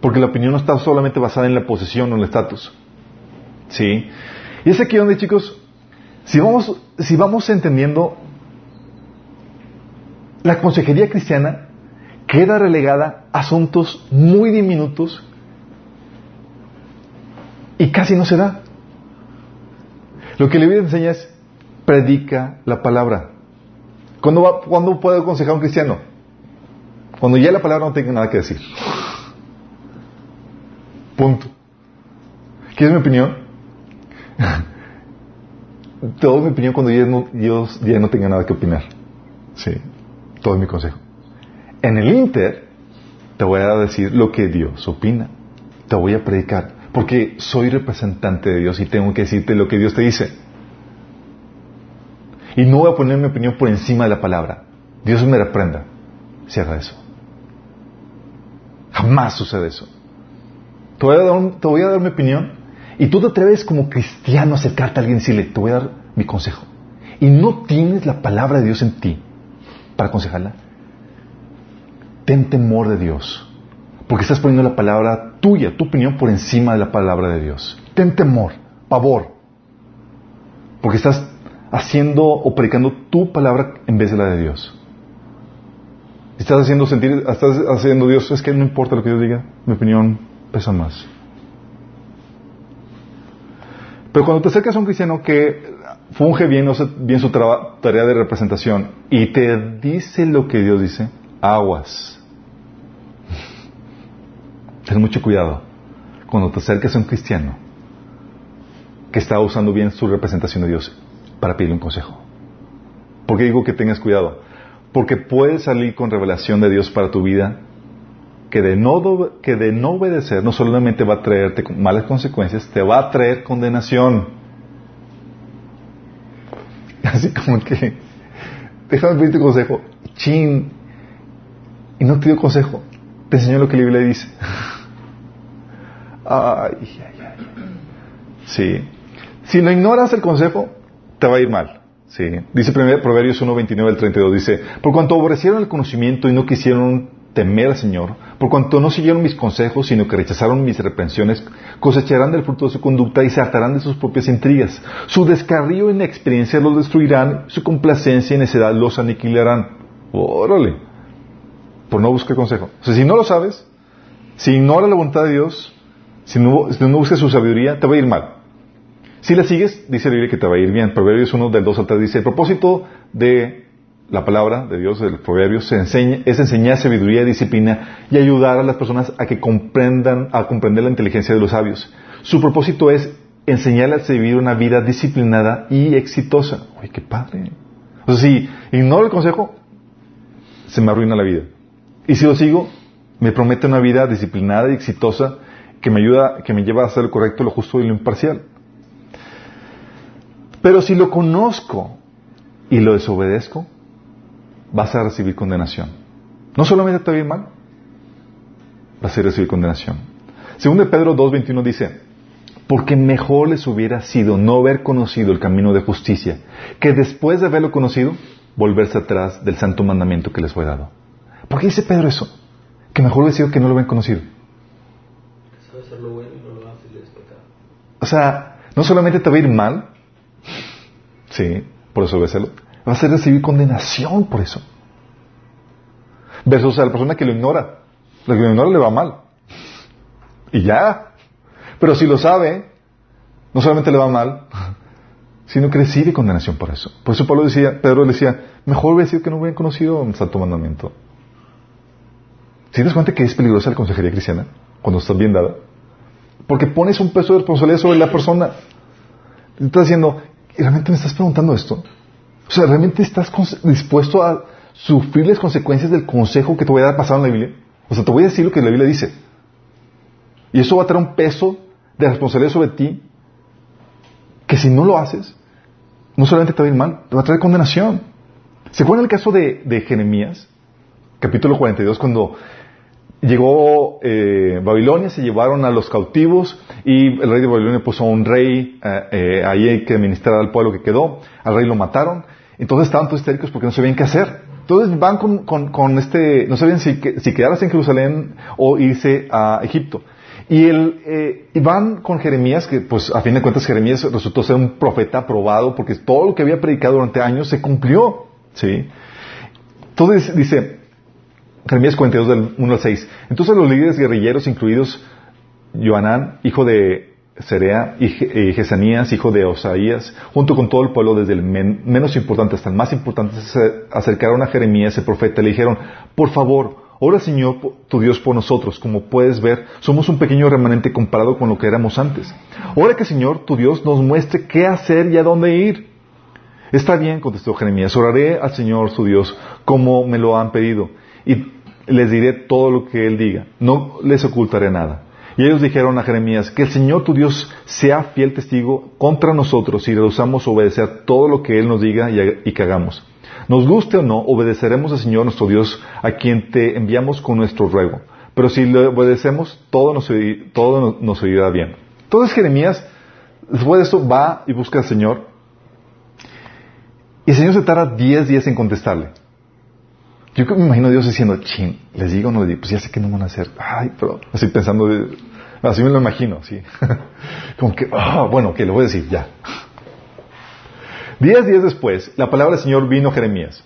Porque la opinión no está solamente basada en la posición o el estatus. ¿Sí? Y es aquí donde, chicos, si vamos, si vamos entendiendo, la consejería cristiana queda relegada a asuntos muy diminutos y casi no se da. Lo que la Biblia enseña es predica la palabra. ¿Cuándo, va, ¿Cuándo puede aconsejar a un cristiano? Cuando ya la palabra no tenga nada que decir. Punto. ¿Quieres mi opinión? Te doy mi opinión cuando ya no, ya no tenga nada que opinar. Sí, todo mi consejo. En el Inter, te voy a decir lo que Dios opina. Te voy a predicar. Porque soy representante de Dios y tengo que decirte lo que Dios te dice. Y no voy a poner mi opinión por encima de la palabra. Dios me reprenda si haga eso. Jamás sucede eso. Te voy, a dar te voy a dar mi opinión y tú te atreves como cristiano a acercarte a alguien y decirle, te voy a dar mi consejo. Y no tienes la palabra de Dios en ti para aconsejarla. Ten temor de Dios. Porque estás poniendo la palabra tuya, tu opinión, por encima de la palabra de Dios. Ten temor, pavor. Porque estás haciendo o predicando tu palabra en vez de la de Dios. Estás haciendo sentir, estás haciendo Dios, es que no importa lo que yo diga, mi opinión pesa más. Pero cuando te acercas a un cristiano que funge bien, bien su tarea de representación y te dice lo que Dios dice, aguas. Ten mucho cuidado cuando te acercas a un cristiano que está usando bien su representación de Dios para pedirle un consejo. ¿Por qué digo que tengas cuidado? Porque puedes salir con revelación de Dios para tu vida que de no, que de no obedecer no solamente va a traerte malas consecuencias, te va a traer condenación. Así como que, déjame pedirte consejo, chin, y no te dio consejo, te enseñó lo que la Biblia dice. ay, ay, ay. Sí. Si no ignoras el consejo, te va a ir mal. Sí. Dice Proverbios 1, 29 al 32, dice, por cuanto aborrecieron el conocimiento y no quisieron temer al Señor, por cuanto no siguieron mis consejos, sino que rechazaron mis reprensiones, cosecharán del fruto de su conducta y se hartarán de sus propias intrigas. Su descarrío e inexperiencia los destruirán, su complacencia y necedad los aniquilarán. Órale. Por no buscar consejo. O sea, si no lo sabes, si ignoras la voluntad de Dios, si no, si no buscas su sabiduría, te va a ir mal. Si la sigues, dice la Biblia que te va a ir bien. Proverbios 1 del 2 al 3 dice, el propósito de la palabra de Dios, del Proverbios, enseña, es enseñar sabiduría y disciplina y ayudar a las personas a que comprendan, a comprender la inteligencia de los sabios. Su propósito es enseñarles a vivir una vida disciplinada y exitosa. Uy, qué padre. O sea, si ignoro el consejo, se me arruina la vida. Y si lo sigo, me promete una vida disciplinada y exitosa que me ayuda, que me lleva a hacer lo correcto, lo justo y lo imparcial. Pero si lo conozco y lo desobedezco, vas a recibir condenación. No solamente te va a ir mal, vas a recibir condenación. Según de Pedro 2.21 dice, porque mejor les hubiera sido no haber conocido el camino de justicia, que después de haberlo conocido, volverse atrás del santo mandamiento que les fue dado. ¿Por qué dice Pedro eso? Que mejor hubiera sido que no lo habían conocido. O sea, no solamente te va a ir mal, Sí, por eso obedecerlo. Va a ser recibir condenación por eso. Versus a la persona que lo ignora. La que lo ignora le va mal. Y ya. Pero si lo sabe, no solamente le va mal, sino que recibe condenación por eso. Por eso Pablo decía, Pedro decía, mejor decir que no hubieran conocido un santo mandamiento. ¿Si das cuenta que es peligrosa la consejería cristiana cuando estás bien dada? Porque pones un peso de responsabilidad sobre la persona. Estás diciendo, ¿Y realmente me estás preguntando esto? O sea, ¿realmente estás dispuesto a sufrir las consecuencias del consejo que te voy a dar pasado en la Biblia? O sea, te voy a decir lo que la Biblia dice. Y eso va a traer un peso de responsabilidad sobre ti que si no lo haces, no solamente te va a ir mal, te va a traer condenación. ¿Se acuerdan el caso de, de Jeremías? Capítulo 42, cuando llegó eh, Babilonia, se llevaron a los cautivos y el rey de Babilonia puso a un rey eh, eh, ahí que administrar al pueblo que quedó. Al rey lo mataron. Entonces estaban todos histéricos porque no sabían qué hacer. Entonces van con, este, no sabían si, si, quedarse en Jerusalén o irse a Egipto. Y, el, eh, van con Jeremías, que pues a fin de cuentas Jeremías resultó ser un profeta aprobado porque todo lo que había predicado durante años se cumplió. ¿sí? Entonces dice, Jeremías 42 del 1 al 6. Entonces los líderes guerrilleros, incluidos Joanán, hijo de Serea, y Jesanías, hijo de Osaías, junto con todo el pueblo, desde el menos importante hasta el más importante, se acercaron a Jeremías, el profeta, y le dijeron, por favor, ora Señor tu Dios por nosotros. Como puedes ver, somos un pequeño remanente comparado con lo que éramos antes. Ora que Señor tu Dios nos muestre qué hacer y a dónde ir. Está bien, contestó Jeremías, oraré al Señor su Dios como me lo han pedido. Y les diré todo lo que Él diga, no les ocultaré nada. Y ellos dijeron a Jeremías, que el Señor tu Dios sea fiel testigo contra nosotros si rehusamos obedecer todo lo que Él nos diga y, que hagamos. Nos guste o no, obedeceremos al Señor nuestro Dios, a quien te enviamos con nuestro ruego. Pero si le obedecemos, todo nos, todo nos bien. Entonces Jeremías, después de esto, va y busca al Señor. Y el Señor se tarda diez días en contestarle. Yo me imagino a Dios diciendo, ching, les digo no les digo, pues ya sé que no van a hacer. Ay, pero así pensando, así me lo imagino, sí. Como que, ah, bueno, que lo voy a decir ya. Diez días después, la palabra del Señor vino a Jeremías.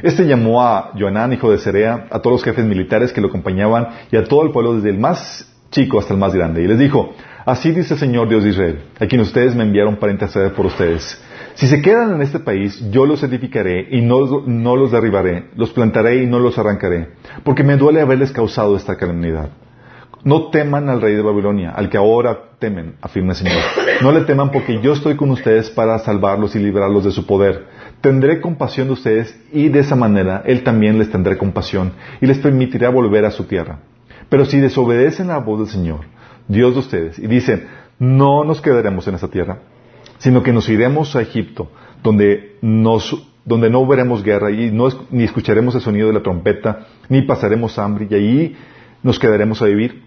Este llamó a Joanán, hijo de Cerea, a todos los jefes militares que lo acompañaban y a todo el pueblo, desde el más chico hasta el más grande. Y les dijo, así dice el Señor Dios de Israel, a quien ustedes me enviaron para interceder por ustedes. Si se quedan en este país, yo los edificaré y no, los derribaré, los plantaré y no los arrancaré, porque me duele haberles causado esta calamidad. No teman al rey de Babilonia, al que ahora temen, afirma el Señor. No le teman porque yo estoy con ustedes para salvarlos y librarlos de su poder. Tendré compasión de ustedes y de esa manera Él también les tendrá compasión y les permitirá volver a su tierra. Pero si desobedecen la voz del Señor, Dios de ustedes, y dicen, no nos quedaremos en esta tierra, sino que nos iremos a Egipto, donde, nos, donde no veremos guerra y no, ni escucharemos el sonido de la trompeta, ni pasaremos hambre, y allí nos quedaremos a vivir.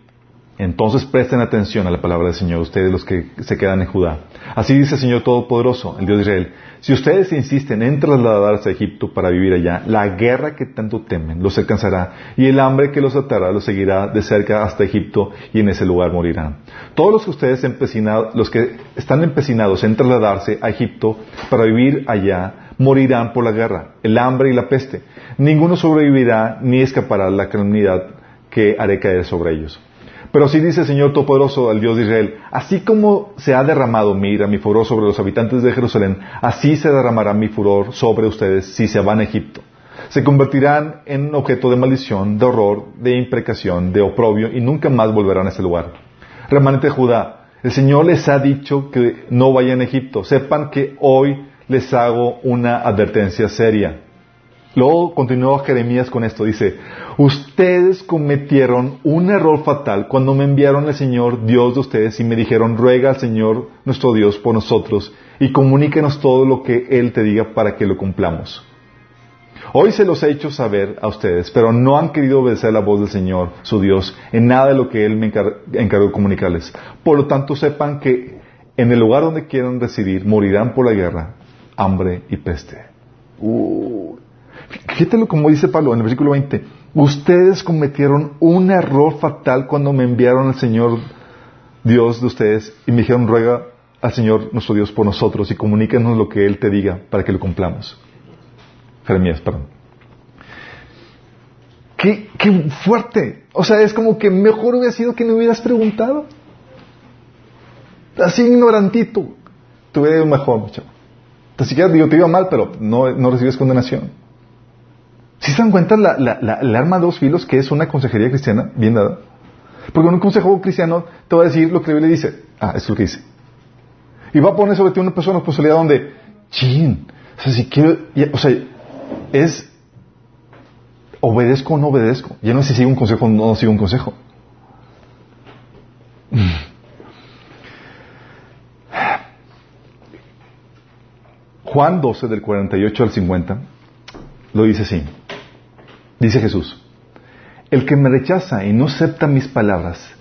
Entonces presten atención a la palabra del Señor, ustedes los que se quedan en Judá. Así dice el Señor Todopoderoso, el Dios de Israel. Si ustedes insisten en trasladarse a Egipto para vivir allá, la guerra que tanto temen los alcanzará y el hambre que los atará los seguirá de cerca hasta Egipto y en ese lugar morirán. Todos los que ustedes los que están empecinados en trasladarse a Egipto para vivir allá, morirán por la guerra, el hambre y la peste. Ninguno sobrevivirá ni escapará la calamidad que haré caer sobre ellos. Pero así dice el Señor Todopoderoso, al Dios de Israel, así como se ha derramado mi ira, mi furor sobre los habitantes de Jerusalén, así se derramará mi furor sobre ustedes si se van a Egipto. Se convertirán en objeto de maldición, de horror, de imprecación, de oprobio y nunca más volverán a ese lugar. Remanente de Judá, el Señor les ha dicho que no vayan a Egipto. Sepan que hoy les hago una advertencia seria. Luego continuó Jeremías con esto, dice, ustedes cometieron un error fatal cuando me enviaron al Señor Dios de ustedes y me dijeron, ruega al Señor nuestro Dios por nosotros y comuníquenos todo lo que Él te diga para que lo cumplamos. Hoy se los he hecho saber a ustedes, pero no han querido obedecer la voz del Señor, su Dios, en nada de lo que Él me encargó de comunicarles. Por lo tanto, sepan que en el lugar donde quieran residir morirán por la guerra, hambre y peste. Fíjate como dice Pablo en el versículo 20. Ustedes cometieron un error fatal cuando me enviaron al Señor Dios de ustedes y me dijeron, ruega al Señor nuestro Dios por nosotros y comuníquenos lo que Él te diga para que lo cumplamos. Jeremías, perdón. Qué, qué fuerte. O sea, es como que mejor hubiera sido que no hubieras preguntado. Así ignorantito. Te hubiera ido mejor, muchacho. Ni siquiera digo, te iba mal, pero no, no recibes condenación. Si se dan cuenta la, el arma de dos filos que es una consejería cristiana bien dada? Porque un consejo cristiano te va a decir lo que la Biblia dice. Ah, es lo que dice. Y va a poner sobre ti una persona responsabilidad donde, chin, o sea, si quiero, o sea, es obedezco o no obedezco. Ya no sé si sigo un consejo o no sigo un consejo. Juan 12 del 48 al 50 lo dice así. Dice Jesús, el que me rechaza y no acepta mis palabras,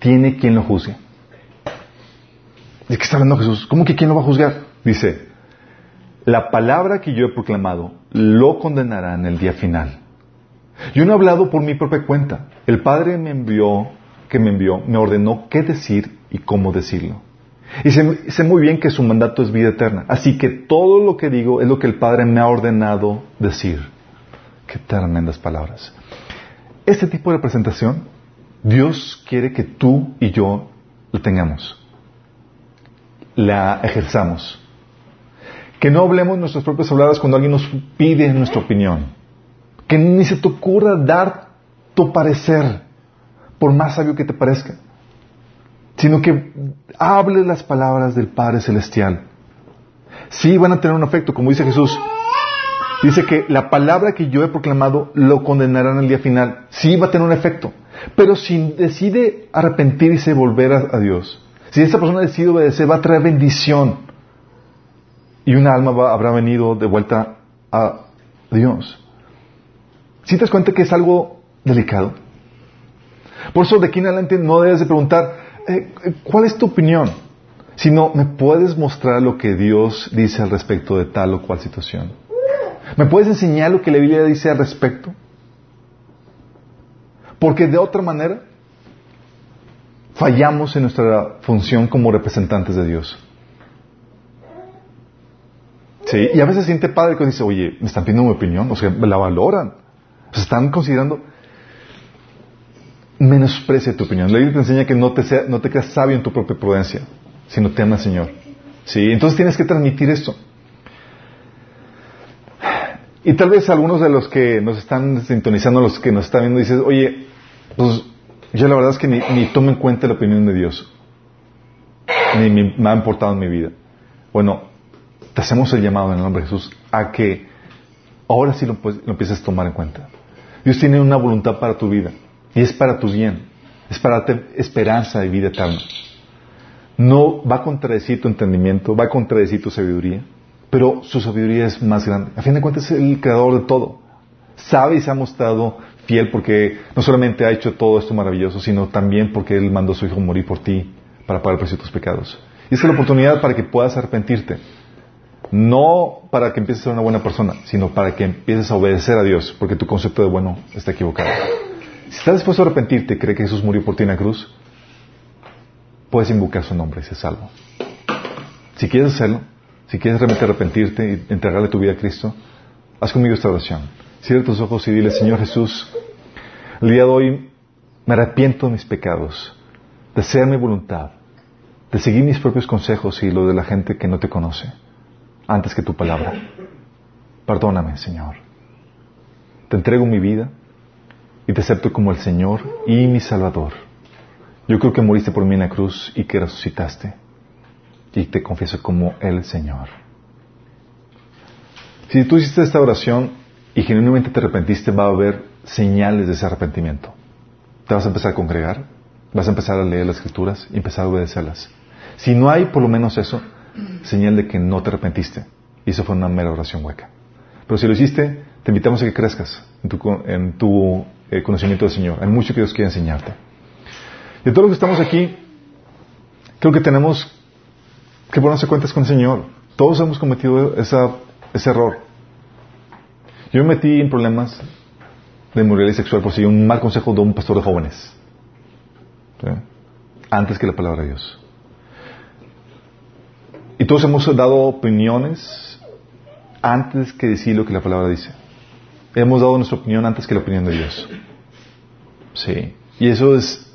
tiene quien lo juzgue. ¿De qué está hablando Jesús? ¿Cómo que quién lo va a juzgar? Dice, la palabra que yo he proclamado lo condenará en el día final. Yo no he hablado por mi propia cuenta. El Padre me envió, que me envió, me ordenó qué decir y cómo decirlo. Y sé, sé, muy bien que su mandato es vida eterna. Así que todo lo que digo es lo que el Padre me ha ordenado decir. Qué tremendas palabras. Este tipo de presentación, Dios quiere que tú y yo la tengamos. La ejerzamos. Que no hablemos nuestras propias palabras cuando alguien nos pide nuestra opinión. Que ni se te ocurra dar tu parecer, por más sabio que te parezca. Sino que hables las palabras del Padre Celestial. Sí van a tener un efecto, como dice Jesús. Dice que la palabra que yo he proclamado lo condenarán el día final. Sí va a tener un efecto. Pero si decide arrepentirse y volver a, Dios, si esa persona decide obedecer, va a traer bendición. Y una alma habrá venido de vuelta a Dios. Si te das cuenta que es algo delicado. Por eso de aquí en adelante no debes de preguntar, eh, ¿cuál es tu opinión? Sino, ¿me puedes mostrar lo que Dios dice al respecto de tal o cual situación? ¿Me puedes enseñar lo que la Biblia dice al respecto? Porque de otra manera fallamos en nuestra función como representantes de Dios. Sí, y a veces siente padre cuando dice, oye, me están pidiendo mi opinión, o sea, me la valoran. O sea, están considerando, menosprecia tu opinión. La Biblia te enseña que no te, sea, no te creas sabio en tu propia prudencia, sino teme al Señor. Sí, entonces tienes que transmitir esto. Y tal vez algunos de los que nos están sintonizando, los que nos están viendo, dices, oye, pues yo la verdad es que ni, tomo en cuenta la opinión de Dios. Ni me, ha importado en mi vida. Bueno, te hacemos el llamado en el nombre de Jesús a que ahora sí lo, lo empieces a tomar en cuenta. Dios tiene una voluntad para tu vida y es para tu bien. Es para darte esperanza y vida eterna. No va a contradecir tu entendimiento, va a contradecir tu sabiduría, pero su sabiduría es más grande. A fin de cuentas es el creador de todo. Sabe y se ha mostrado fiel porque no solamente ha hecho todo esto maravilloso, sino también porque Él mandó a su Hijo morir por ti para pagar el precio de tus pecados. Y es la oportunidad para que puedas arrepentirte. No para que empieces a ser una buena persona, sino para que empieces a obedecer a Dios, porque tu concepto de bueno está equivocado. Si estás dispuesto a arrepentirte, cree que Jesús murió por ti en la cruz, puedes invocar su nombre y ser salvo. Si quieres hacerlo, si quieres realmente arrepentirte y entregarle tu vida a Cristo, haz conmigo esta oración. Cierra tus ojos y dile, Señor Jesús, el día de hoy me arrepiento de mis pecados, de hacer mi voluntad, de seguir mis propios consejos y lo de la gente que no te conoce, antes que tu palabra. Perdóname, Señor. Te entrego mi vida y te acepto como el Señor y mi Salvador. Yo creo que moriste por mí en la cruz y que resucitaste. Y te confieso como el Señor. Si tú hiciste esta oración y genuinamente te arrepentiste, va a haber señales de ese arrepentimiento. Te vas a empezar a congregar, vas a empezar a leer las escrituras y empezar a obedecerlas. Si no hay por lo menos eso, señal de que no te arrepentiste. Y eso fue una mera oración hueca. Pero si lo hiciste, te invitamos a que crezcas en tu, en tu eh, conocimiento del Señor. Hay mucho que Dios quiere enseñarte. De todos los que estamos aquí, creo que tenemos que ponerse cuentas con el Señor. Todos hemos cometido ese error. Yo me metí en problemas de inmoralidad sexual por seguir un mal consejo de un pastor de jóvenes. Antes que la palabra de Dios. Y todos hemos dado opiniones antes que decir lo que la palabra dice. Hemos dado nuestra opinión antes que la opinión de Dios. Sí. Y eso es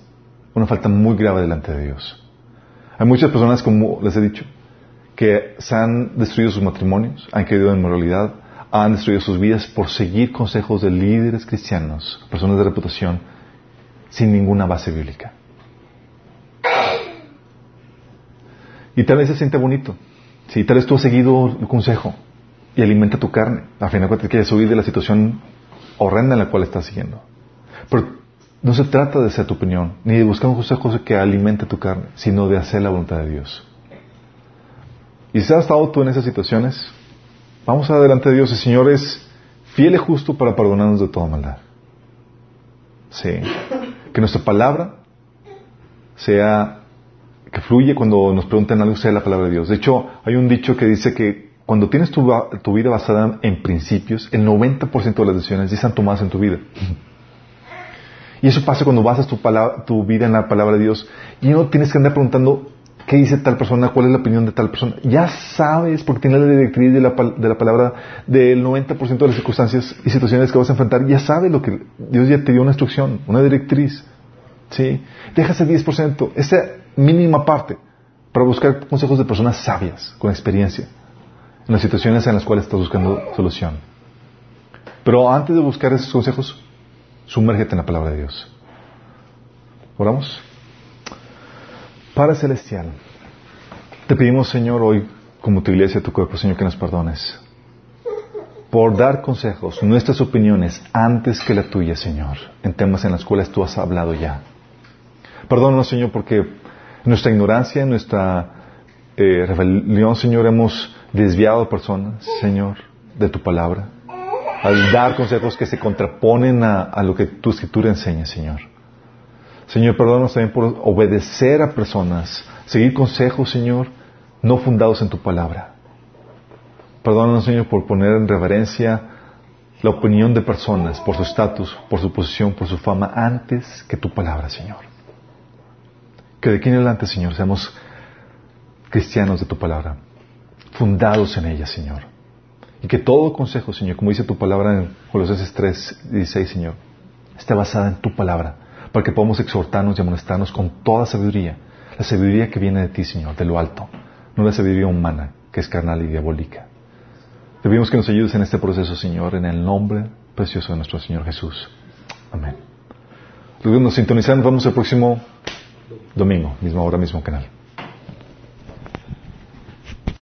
una falta muy grave delante de Dios. Hay muchas personas, como les he dicho, que se han destruido sus matrimonios, han caído en moralidad, han destruido sus vidas por seguir consejos de líderes cristianos, personas de reputación, sin ninguna base bíblica. Y tal vez se siente bonito. Sí, tal vez tú has seguido el consejo y alimenta tu carne. A fin de cuentas, quieres huir de la situación horrenda en la cual estás siguiendo. Pero no se trata de hacer tu opinión, ni de buscar un consejo que alimente tu carne, sino de hacer la voluntad de Dios. Y si has estado tú en esas situaciones, vamos adelante de Dios. El Señor es fiel y justo para perdonarnos de toda maldad. Sí. Que nuestra palabra sea, que fluye cuando nos pregunten algo, sea la palabra de Dios. De hecho, hay un dicho que dice que cuando tienes tu, vida basada en principios, el 90% de las decisiones están tomadas en tu vida. Y eso pasa cuando basas tu, tu vida en la palabra de Dios y no tienes que andar preguntando qué dice tal persona, cuál es la opinión de tal persona. Ya sabes, porque tienes la directriz de la, de la palabra del 90% de las circunstancias y situaciones que vas a enfrentar, ya sabes lo que Dios ya te dio una instrucción, una directriz. ¿Sí? Deja ese 10%, esa mínima parte, para buscar consejos de personas sabias, con experiencia, en las situaciones en las cuales estás buscando solución. Pero antes de buscar esos consejos, Sumérgete en la palabra de Dios. Oramos. Padre Celestial, te pedimos, Señor, hoy, como tu iglesia, tu cuerpo, Señor, que nos perdones. Por dar consejos, nuestras opiniones, antes que la tuya, Señor, en temas en los cuales tú has hablado ya. Perdónanos, Señor, porque nuestra ignorancia, nuestra eh, rebelión, Señor, hemos desviado a personas, Señor, de tu palabra al dar consejos que se contraponen a, lo que tu escritura enseña, Señor. Señor, perdónanos también por obedecer a personas, seguir consejos, Señor, no fundados en tu palabra. Perdónanos, Señor, por poner en reverencia la opinión de personas, por su estatus, por su posición, por su fama, antes que tu palabra, Señor. Que de aquí en adelante, Señor, seamos cristianos de tu palabra, fundados en ella, Señor Y que todo consejo, Señor, como dice tu palabra en Colosenses 3, 16, Señor, esté basada en tu palabra, para que podamos exhortarnos y amonestarnos con toda sabiduría, la sabiduría que viene de ti, Señor, de lo alto, no la sabiduría humana, que es carnal y diabólica. Te pedimos que nos ayudes en este proceso, Señor, en el nombre precioso de nuestro Señor Jesús. Amén. Nos sintonizamos, vamos el próximo domingo, mismo hora, mismo canal.